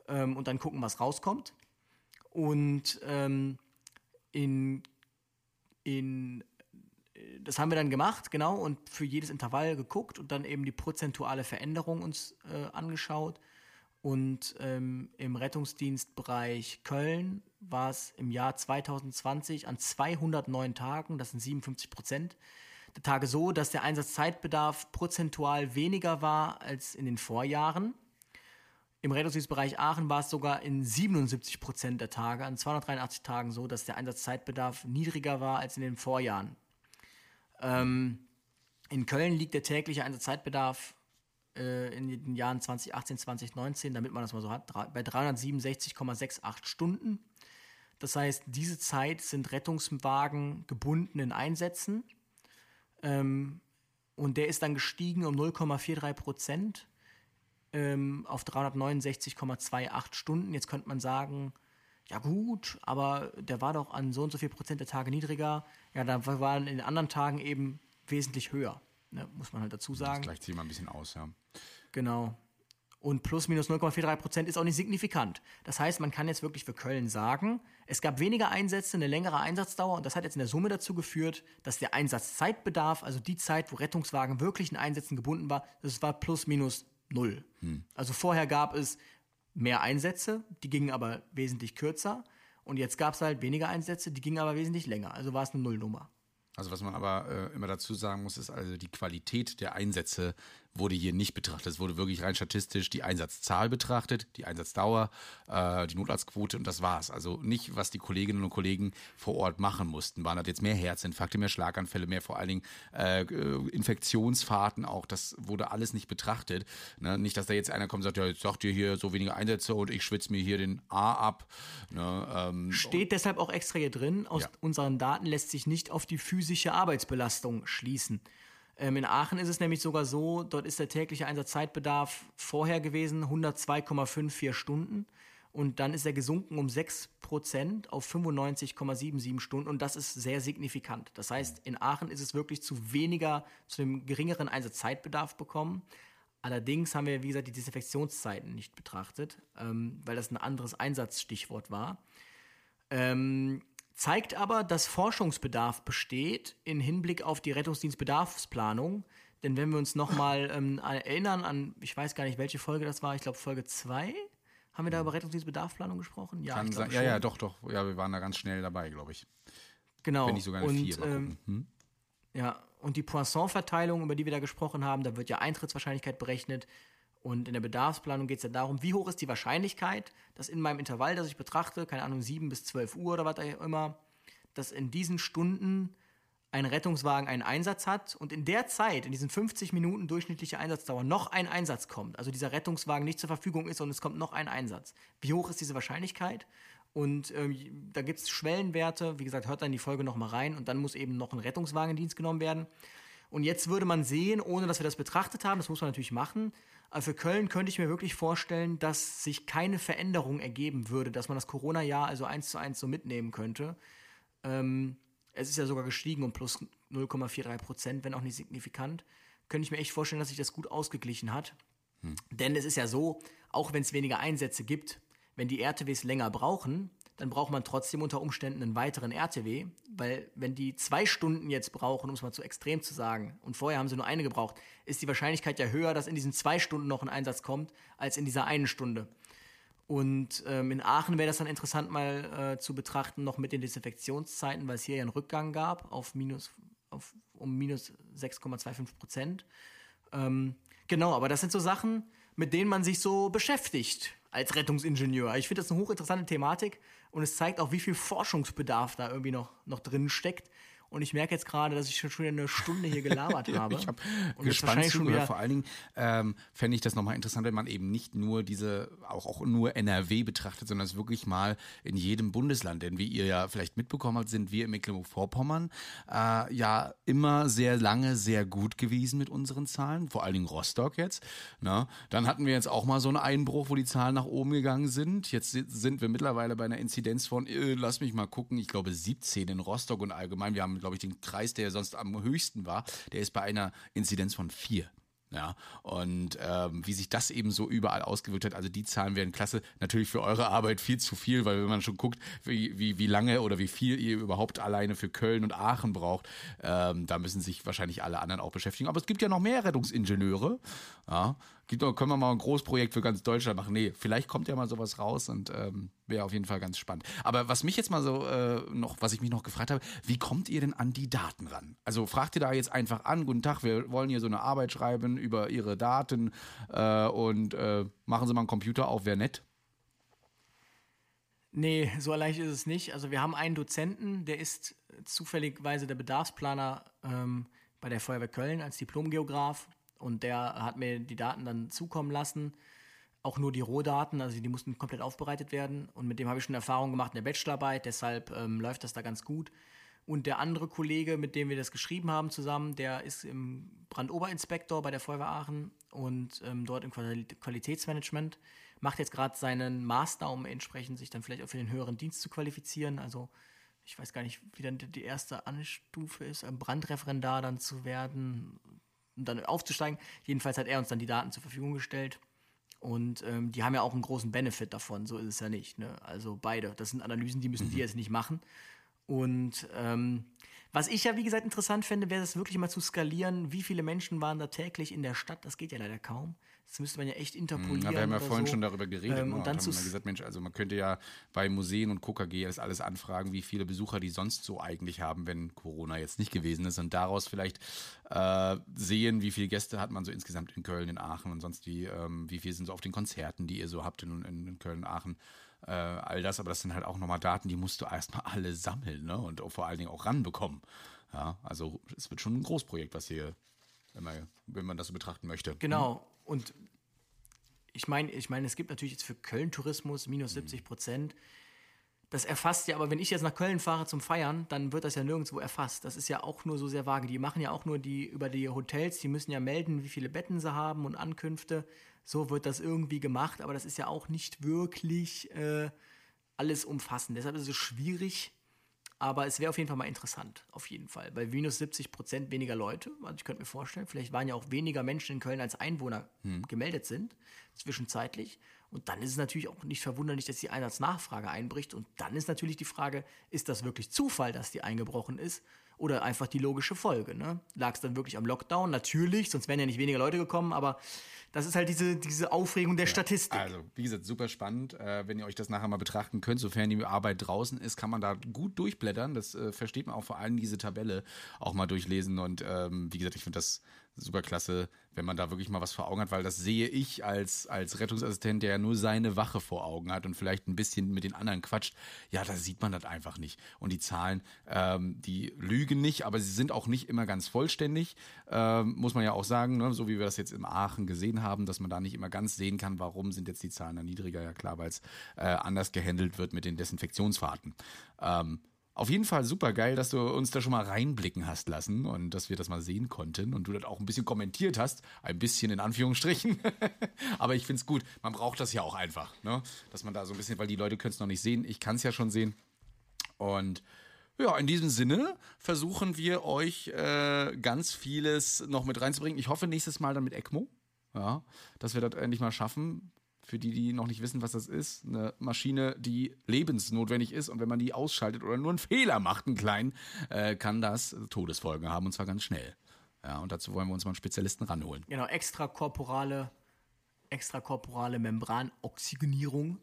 ähm, und dann gucken, was rauskommt. Und ähm, in, in, das haben wir dann gemacht, genau, und für jedes Intervall geguckt und dann eben die prozentuale Veränderung uns äh, angeschaut. Und ähm, im Rettungsdienstbereich Köln war es im Jahr 2020 an 209 Tagen, das sind 57 Prozent, der Tage so, dass der Einsatzzeitbedarf prozentual weniger war als in den Vorjahren. Im Rettungsdienstbereich Aachen war es sogar in 77 Prozent der Tage, an 283 Tagen so, dass der Einsatzzeitbedarf niedriger war als in den Vorjahren. Ähm, in Köln liegt der tägliche Einsatzzeitbedarf äh, in den Jahren 2018, 2019, damit man das mal so hat, bei 367,68 Stunden. Das heißt, diese Zeit sind Rettungswagen gebundenen Einsätzen. Ähm, und der ist dann gestiegen um 0,43 Prozent ähm, auf 369,28 Stunden. Jetzt könnte man sagen, ja gut, aber der war doch an so und so viel Prozent der Tage niedriger. Ja, da waren in den anderen Tagen eben wesentlich höher, ne, muss man halt dazu sagen. Das gleicht sich mal ein bisschen aus, ja. Genau. Und plus minus 0,43 Prozent ist auch nicht signifikant. Das heißt, man kann jetzt wirklich für Köln sagen, es gab weniger Einsätze, eine längere Einsatzdauer und das hat jetzt in der Summe dazu geführt, dass der Einsatzzeitbedarf, also die Zeit, wo Rettungswagen wirklich in Einsätzen gebunden war, das war plus minus null. Hm. Also vorher gab es mehr Einsätze, die gingen aber wesentlich kürzer und jetzt gab es halt weniger Einsätze, die gingen aber wesentlich länger. Also war es eine Nullnummer. Also was man aber äh, immer dazu sagen muss, ist also die Qualität der Einsätze wurde hier nicht betrachtet. Es wurde wirklich rein statistisch die Einsatzzahl betrachtet, die Einsatzdauer, äh, die Notarztquote und das war's. Also nicht, was die Kolleginnen und Kollegen vor Ort machen mussten. Waren das jetzt mehr Herzinfarkte, mehr Schlaganfälle, mehr vor allen Dingen äh, Infektionsfahrten auch. Das wurde alles nicht betrachtet. Ne? Nicht, dass da jetzt einer kommt und sagt, ja, jetzt sagt ihr hier so wenige Einsätze und ich schwitze mir hier den A ab. Ne? Ähm, Steht deshalb auch extra hier drin. Aus ja. unseren Daten lässt sich nicht auf die physische Arbeitsbelastung schließen. Ähm, in Aachen ist es nämlich sogar so, dort ist der tägliche Einsatzzeitbedarf vorher gewesen 102,54 Stunden und dann ist er gesunken um 6% auf 95,77 Stunden und das ist sehr signifikant. Das heißt, in Aachen ist es wirklich zu weniger, zu einem geringeren Einsatzzeitbedarf bekommen. Allerdings haben wir, wie gesagt, die Desinfektionszeiten nicht betrachtet, ähm, weil das ein anderes Einsatzstichwort war. Ähm, zeigt aber, dass Forschungsbedarf besteht in Hinblick auf die Rettungsdienstbedarfsplanung. Denn wenn wir uns nochmal ähm, erinnern an, ich weiß gar nicht, welche Folge das war, ich glaube Folge 2, haben wir da über Rettungsdienstbedarfsplanung gesprochen? Ja, Kann sein, ja, ja, doch, doch. Ja, wir waren da ganz schnell dabei, glaube ich. Genau. Wenn nicht sogar eine und, vier, ähm, hm? Ja, und die Poisson-Verteilung, über die wir da gesprochen haben, da wird ja Eintrittswahrscheinlichkeit berechnet. Und in der Bedarfsplanung geht es ja darum, wie hoch ist die Wahrscheinlichkeit, dass in meinem Intervall, das ich betrachte, keine Ahnung, 7 bis 12 Uhr oder was auch immer, dass in diesen Stunden ein Rettungswagen einen Einsatz hat und in der Zeit, in diesen 50 Minuten durchschnittliche Einsatzdauer, noch ein Einsatz kommt, also dieser Rettungswagen nicht zur Verfügung ist und es kommt noch ein Einsatz. Wie hoch ist diese Wahrscheinlichkeit? Und ähm, da gibt es Schwellenwerte, wie gesagt, hört dann die Folge nochmal rein und dann muss eben noch ein Rettungswagen in Dienst genommen werden. Und jetzt würde man sehen, ohne dass wir das betrachtet haben, das muss man natürlich machen, aber für Köln könnte ich mir wirklich vorstellen, dass sich keine Veränderung ergeben würde, dass man das Corona-Jahr also eins zu eins so mitnehmen könnte. Ähm, es ist ja sogar gestiegen um plus 0,43 Prozent, wenn auch nicht signifikant. Könnte ich mir echt vorstellen, dass sich das gut ausgeglichen hat. Hm. Denn es ist ja so, auch wenn es weniger Einsätze gibt, wenn die RTWs länger brauchen, dann braucht man trotzdem unter Umständen einen weiteren RTW, weil wenn die zwei Stunden jetzt brauchen, um es mal zu extrem zu sagen, und vorher haben sie nur eine gebraucht, ist die Wahrscheinlichkeit ja höher, dass in diesen zwei Stunden noch ein Einsatz kommt, als in dieser einen Stunde. Und ähm, in Aachen wäre das dann interessant mal äh, zu betrachten, noch mit den Desinfektionszeiten, weil es hier ja einen Rückgang gab auf minus, auf, um minus 6,25 Prozent. Ähm, genau, aber das sind so Sachen, mit denen man sich so beschäftigt als Rettungsingenieur. Ich finde das eine hochinteressante Thematik und es zeigt auch, wie viel Forschungsbedarf da irgendwie noch, noch drin steckt. Und ich merke jetzt gerade, dass ich schon wieder eine Stunde hier gelabert [laughs] habe. ich habe gespannt zugehört. Vor allen Dingen ähm, fände ich das nochmal interessant, wenn man eben nicht nur diese, auch, auch nur NRW betrachtet, sondern es wirklich mal in jedem Bundesland. Denn wie ihr ja vielleicht mitbekommen habt, sind wir in Mecklenburg-Vorpommern äh, ja immer sehr lange sehr gut gewesen mit unseren Zahlen. Vor allen Dingen Rostock jetzt. Na? Ne? Dann hatten wir jetzt auch mal so einen Einbruch, wo die Zahlen nach oben gegangen sind. Jetzt sind wir mittlerweile bei einer Inzidenz von, äh, lass mich mal gucken, ich glaube 17 in Rostock und allgemein. Wir haben glaube ich, den Kreis, der sonst am höchsten war, der ist bei einer Inzidenz von vier. Ja, und ähm, wie sich das eben so überall ausgewirkt hat, also die Zahlen wären klasse. Natürlich für eure Arbeit viel zu viel, weil wenn man schon guckt, wie, wie, wie lange oder wie viel ihr überhaupt alleine für Köln und Aachen braucht, ähm, da müssen sich wahrscheinlich alle anderen auch beschäftigen. Aber es gibt ja noch mehr Rettungsingenieure. Ja, können wir mal ein Großprojekt für ganz Deutschland machen. Nee, vielleicht kommt ja mal sowas raus und ähm, wäre auf jeden Fall ganz spannend. Aber was mich jetzt mal so äh, noch, was ich mich noch gefragt habe, wie kommt ihr denn an die Daten ran? Also fragt ihr da jetzt einfach an, guten Tag, wir wollen hier so eine Arbeit schreiben über Ihre Daten äh, und äh, machen Sie mal einen Computer auf, wäre nett. Nee, so leicht ist es nicht. Also wir haben einen Dozenten, der ist zufälligweise der Bedarfsplaner ähm, bei der Feuerwehr Köln als Diplomgeograf und der hat mir die Daten dann zukommen lassen. Auch nur die Rohdaten, also die mussten komplett aufbereitet werden. Und mit dem habe ich schon Erfahrung gemacht in der Bachelorarbeit, deshalb ähm, läuft das da ganz gut. Und der andere Kollege, mit dem wir das geschrieben haben zusammen, der ist im Brandoberinspektor bei der Feuerwehr Aachen und ähm, dort im Qualitätsmanagement. Macht jetzt gerade seinen Master, um entsprechend sich dann vielleicht auch für den höheren Dienst zu qualifizieren. Also ich weiß gar nicht, wie dann die erste Anstufe ist, Brandreferendar dann zu werden und dann aufzusteigen. Jedenfalls hat er uns dann die Daten zur Verfügung gestellt. Und ähm, die haben ja auch einen großen Benefit davon, so ist es ja nicht. Ne? Also beide. Das sind Analysen, die müssen mhm. die jetzt nicht machen. Und ähm, was ich ja, wie gesagt, interessant fände, wäre das wirklich mal zu skalieren. Wie viele Menschen waren da täglich in der Stadt? Das geht ja leider kaum. Das müsste man ja echt interpolieren. Ja, wir haben ja vorhin so. schon darüber geredet. Ähm, ne? und dann haben wir gesagt, Mensch, also man könnte ja bei Museen und KKG das alles anfragen, wie viele Besucher die sonst so eigentlich haben, wenn Corona jetzt nicht gewesen ist. Und daraus vielleicht äh, sehen, wie viele Gäste hat man so insgesamt in Köln, in Aachen und sonst wie, ähm, wie viel sind so auf den Konzerten, die ihr so habt in, in, in Köln, Aachen. Äh, all das, aber das sind halt auch nochmal Daten, die musst du erstmal alle sammeln ne? und vor allen Dingen auch ranbekommen. Ja, also es wird schon ein Großprojekt, was hier, wenn man, wenn man das so betrachten möchte. Genau. Und ich meine, ich meine, es gibt natürlich jetzt für Köln Tourismus minus 70 Prozent. Das erfasst ja, aber wenn ich jetzt nach Köln fahre zum Feiern, dann wird das ja nirgendwo erfasst. Das ist ja auch nur so sehr vage. Die machen ja auch nur die über die Hotels, die müssen ja melden, wie viele Betten sie haben und Ankünfte. So wird das irgendwie gemacht, aber das ist ja auch nicht wirklich äh, alles umfassend. Deshalb ist es schwierig, aber es wäre auf jeden Fall mal interessant, auf jeden Fall. Bei minus 70 Prozent weniger Leute, also ich könnte mir vorstellen, vielleicht waren ja auch weniger Menschen in Köln als Einwohner hm. gemeldet sind, zwischenzeitlich. Und dann ist es natürlich auch nicht verwunderlich, dass die Einsatznachfrage einbricht. Und dann ist natürlich die Frage, ist das wirklich Zufall, dass die eingebrochen ist? Oder einfach die logische Folge? Ne? Lag es dann wirklich am Lockdown? Natürlich, sonst wären ja nicht weniger Leute gekommen, aber das ist halt diese, diese Aufregung der ja, Statistik. Also, wie gesagt, super spannend. Äh, wenn ihr euch das nachher mal betrachten könnt, sofern die Arbeit draußen ist, kann man da gut durchblättern. Das äh, versteht man auch vor allem diese Tabelle auch mal durchlesen. Und ähm, wie gesagt, ich finde das super klasse, wenn man da wirklich mal was vor Augen hat, weil das sehe ich als, als Rettungsassistent, der ja nur seine Wache vor Augen hat und vielleicht ein bisschen mit den anderen quatscht. Ja, da sieht man das einfach nicht. Und die Zahlen, ähm, die lügen nicht, aber sie sind auch nicht immer ganz vollständig, ähm, muss man ja auch sagen, ne? so wie wir das jetzt in Aachen gesehen haben, dass man da nicht immer ganz sehen kann, warum sind jetzt die Zahlen da niedriger. Ja klar, weil es äh, anders gehandelt wird mit den Desinfektionsfahrten. Ähm, auf jeden Fall super geil, dass du uns da schon mal reinblicken hast lassen und dass wir das mal sehen konnten und du das auch ein bisschen kommentiert hast. Ein bisschen in Anführungsstrichen. [laughs] Aber ich finde es gut. Man braucht das ja auch einfach, ne? Dass man da so ein bisschen, weil die Leute können es noch nicht sehen. Ich kann es ja schon sehen. Und ja, in diesem Sinne versuchen wir euch äh, ganz vieles noch mit reinzubringen. Ich hoffe nächstes Mal dann mit ECMO. Ja, dass wir das endlich mal schaffen für die, die noch nicht wissen, was das ist, eine Maschine, die lebensnotwendig ist und wenn man die ausschaltet oder nur einen Fehler macht, einen kleinen, äh, kann das Todesfolgen haben und zwar ganz schnell. Ja, und dazu wollen wir uns mal einen Spezialisten ranholen. Genau, extrakorporale, extrakorporale Membranoxygenierung.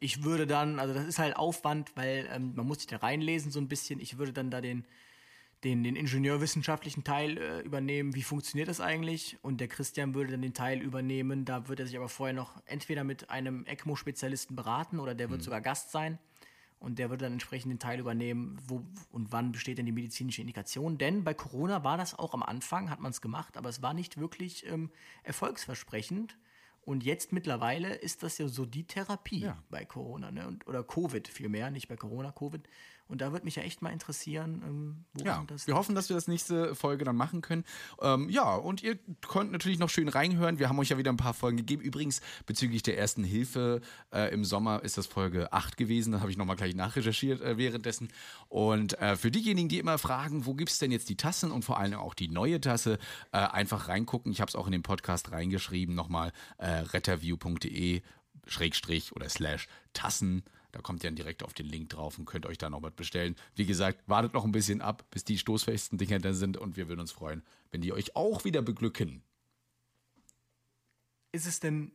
Ich würde dann, also das ist halt Aufwand, weil ähm, man muss sich da reinlesen so ein bisschen. Ich würde dann da den den, den ingenieurwissenschaftlichen Teil äh, übernehmen, wie funktioniert das eigentlich? Und der Christian würde dann den Teil übernehmen. Da würde er sich aber vorher noch entweder mit einem ECMO-Spezialisten beraten oder der wird mhm. sogar Gast sein. Und der würde dann entsprechend den Teil übernehmen, wo und wann besteht denn die medizinische Indikation. Denn bei Corona war das auch am Anfang, hat man es gemacht, aber es war nicht wirklich ähm, erfolgsversprechend. Und jetzt mittlerweile ist das ja so die Therapie ja. bei Corona, ne? Und, oder Covid vielmehr, nicht bei Corona, Covid. Und da würde mich ja echt mal interessieren, ähm, ja, das wir hoffen, dass wir das nächste Folge dann machen können. Ähm, ja, und ihr könnt natürlich noch schön reinhören. Wir haben euch ja wieder ein paar Folgen gegeben. Übrigens, bezüglich der ersten Hilfe äh, im Sommer ist das Folge 8 gewesen. Da habe ich nochmal gleich nachrecherchiert äh, währenddessen. Und äh, für diejenigen, die immer fragen, wo gibt es denn jetzt die Tassen und vor allem auch die neue Tasse, äh, einfach reingucken. Ich habe es auch in den Podcast reingeschrieben, nochmal äh, retterview.de Schrägstrich oder Slash Tassen. Da kommt ihr dann direkt auf den Link drauf und könnt euch da noch was bestellen. Wie gesagt, wartet noch ein bisschen ab, bis die stoßfesten Dinger da sind und wir würden uns freuen, wenn die euch auch wieder beglücken. Ist es denn,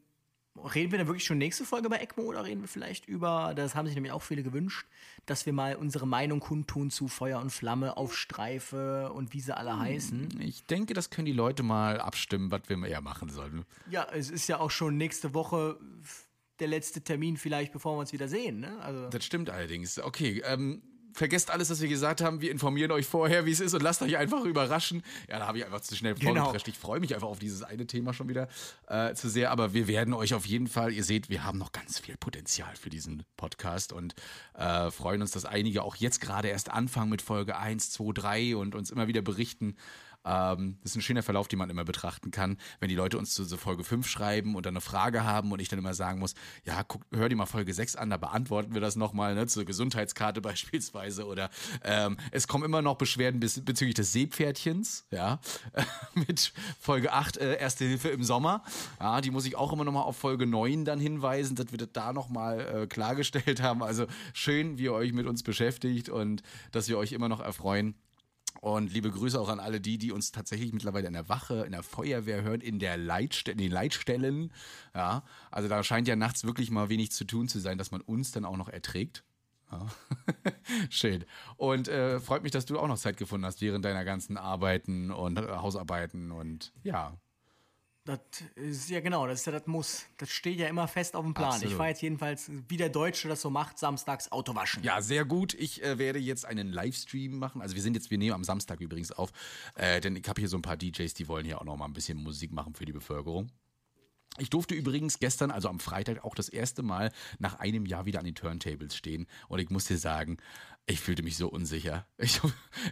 reden wir dann wirklich schon nächste Folge bei ECMO oder reden wir vielleicht über, das haben sich nämlich auch viele gewünscht, dass wir mal unsere Meinung kundtun zu Feuer und Flamme auf Streife und wie sie alle hm, heißen? Ich denke, das können die Leute mal abstimmen, was wir eher machen sollen. Ja, es ist ja auch schon nächste Woche der letzte Termin vielleicht, bevor wir uns wieder sehen. Ne? Also das stimmt allerdings. Okay, ähm, vergesst alles, was wir gesagt haben. Wir informieren euch vorher, wie es ist und lasst euch einfach überraschen. Ja, da habe ich einfach zu schnell genau. vorgeprescht. Ich freue mich einfach auf dieses eine Thema schon wieder äh, zu sehr. Aber wir werden euch auf jeden Fall, ihr seht, wir haben noch ganz viel Potenzial für diesen Podcast und äh, freuen uns, dass einige auch jetzt gerade erst anfangen mit Folge 1, 2, 3 und uns immer wieder berichten, ähm, das ist ein schöner Verlauf, den man immer betrachten kann, wenn die Leute uns zu so Folge 5 schreiben und dann eine Frage haben und ich dann immer sagen muss, ja, guck, hör dir mal Folge 6 an, da beantworten wir das nochmal, ne, zur Gesundheitskarte [laughs] beispielsweise oder ähm, es kommen immer noch Beschwerden bez bezüglich des Seepferdchens, ja, [laughs] mit Folge 8, äh, Erste Hilfe im Sommer, ja, die muss ich auch immer nochmal auf Folge 9 dann hinweisen, dass wir das da nochmal äh, klargestellt haben, also schön, wie ihr euch mit uns beschäftigt und dass wir euch immer noch erfreuen. Und liebe Grüße auch an alle die, die uns tatsächlich mittlerweile in der Wache, in der Feuerwehr hören, in der Leitste in den Leitstellen. Ja, also da scheint ja nachts wirklich mal wenig zu tun zu sein, dass man uns dann auch noch erträgt. Ja. [laughs] Schön. Und äh, freut mich, dass du auch noch Zeit gefunden hast während deiner ganzen Arbeiten und äh, Hausarbeiten und ja. Das ist ja genau, das ist ja das Muss. Das steht ja immer fest auf dem Plan. Absolut. Ich fahre jetzt jedenfalls, wie der Deutsche das so macht, samstags Auto waschen. Ja, sehr gut. Ich äh, werde jetzt einen Livestream machen. Also wir sind jetzt, wir nehmen am Samstag übrigens auf, äh, denn ich habe hier so ein paar DJs, die wollen hier auch noch mal ein bisschen Musik machen für die Bevölkerung. Ich durfte übrigens gestern, also am Freitag, auch das erste Mal nach einem Jahr wieder an den Turntables stehen. Und ich muss dir sagen, ich fühlte mich so unsicher. [laughs] Ich,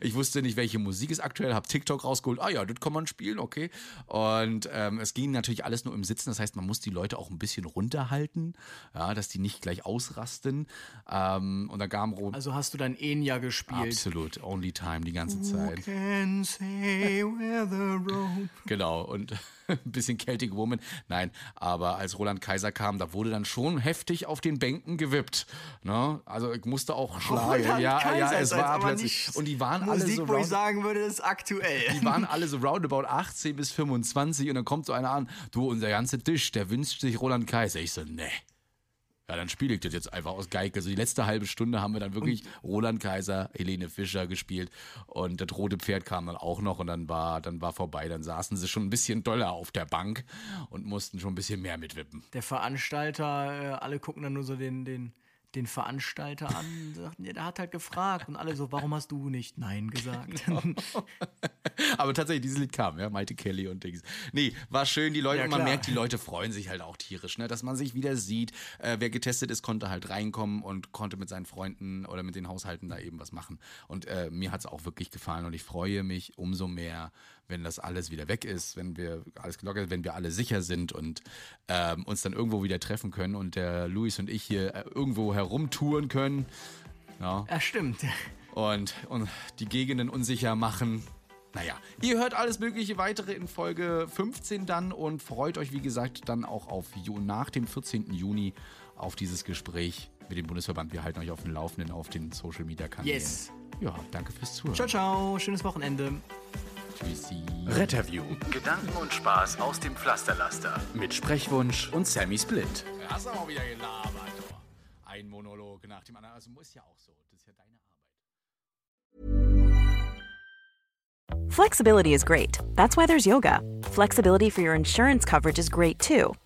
ich wusste nicht, welche Musik ist aktuell, habe TikTok rausgeholt. Ah ja, das kann man spielen, okay. Und ähm, es ging natürlich alles nur im Sitzen. Das heißt, man muss die Leute auch ein bisschen runterhalten, ja, dass die nicht gleich ausrasten. Ähm, und da kam Rom. Also hast du dann Enya gespielt? Absolut, Only Time die ganze Zeit. Who can say where the road [laughs] genau und [laughs] ein bisschen Celtic Woman. Nein, aber als Roland Kaiser kam, da wurde dann schon heftig auf den Bänken gewippt. Ne? Also ich musste auch schlagen ja, Kaiser ja, es war plötzlich. Und die waren Musik, alle so. wo ich sagen würde, ist aktuell. Die waren alle so roundabout 18 bis 25 und dann kommt so einer an, du, unser ganzer Tisch, der wünscht sich Roland Kaiser. Ich so, ne. ja, dann spiele ich das jetzt einfach aus Geige. Also die letzte halbe Stunde haben wir dann wirklich Roland Kaiser, Helene Fischer gespielt und das rote Pferd kam dann auch noch und dann war, dann war vorbei. Dann saßen sie schon ein bisschen doller auf der Bank und mussten schon ein bisschen mehr mitwippen. Der Veranstalter, äh, alle gucken dann nur so den, den, den Veranstalter an und sagten, ja, der hat halt gefragt und alle so, warum hast du nicht Nein gesagt? [laughs] Aber tatsächlich, dieses Lied kam, ja, Mighty Kelly und Dings. Nee, war schön, die Leute, Ja, man merkt, die Leute freuen sich halt auch tierisch, ne, dass man sich wieder sieht. Äh, wer getestet ist, konnte halt reinkommen und konnte mit seinen Freunden oder mit den Haushalten da eben was machen. Und äh, mir hat's auch wirklich gefallen und ich freue mich umso mehr, wenn das alles wieder weg ist, wenn wir alles gelockert, wenn wir alle sicher sind und ähm, uns dann irgendwo wieder treffen können und der Luis und ich hier äh, irgendwo herumtouren können. Ja, ja, stimmt. und, und die Gegenden unsicher machen. Naja, ihr hört alles mögliche weitere in Folge 15 dann und freut euch, wie gesagt, dann auch auf nach dem 14. Juni auf dieses Gespräch mit dem Bundesverband. Wir halten euch auf dem Laufenden auf den Social Media Kanälen. Yes. Ja, danke fürs Zuhören. Ciao, ciao. Schönes Wochenende. Retterview. Gedanken und Spaß aus dem Pflasterlaster. Mit Sprechwunsch und Sammy Split. Hast aber auch wieder gelabert. Ein Monolog nach dem anderen. Also muss ja auch so. Das ist ja deine Arbeit. Flexibility is great. That's why there's yoga. Flexibility for your insurance coverage is great too.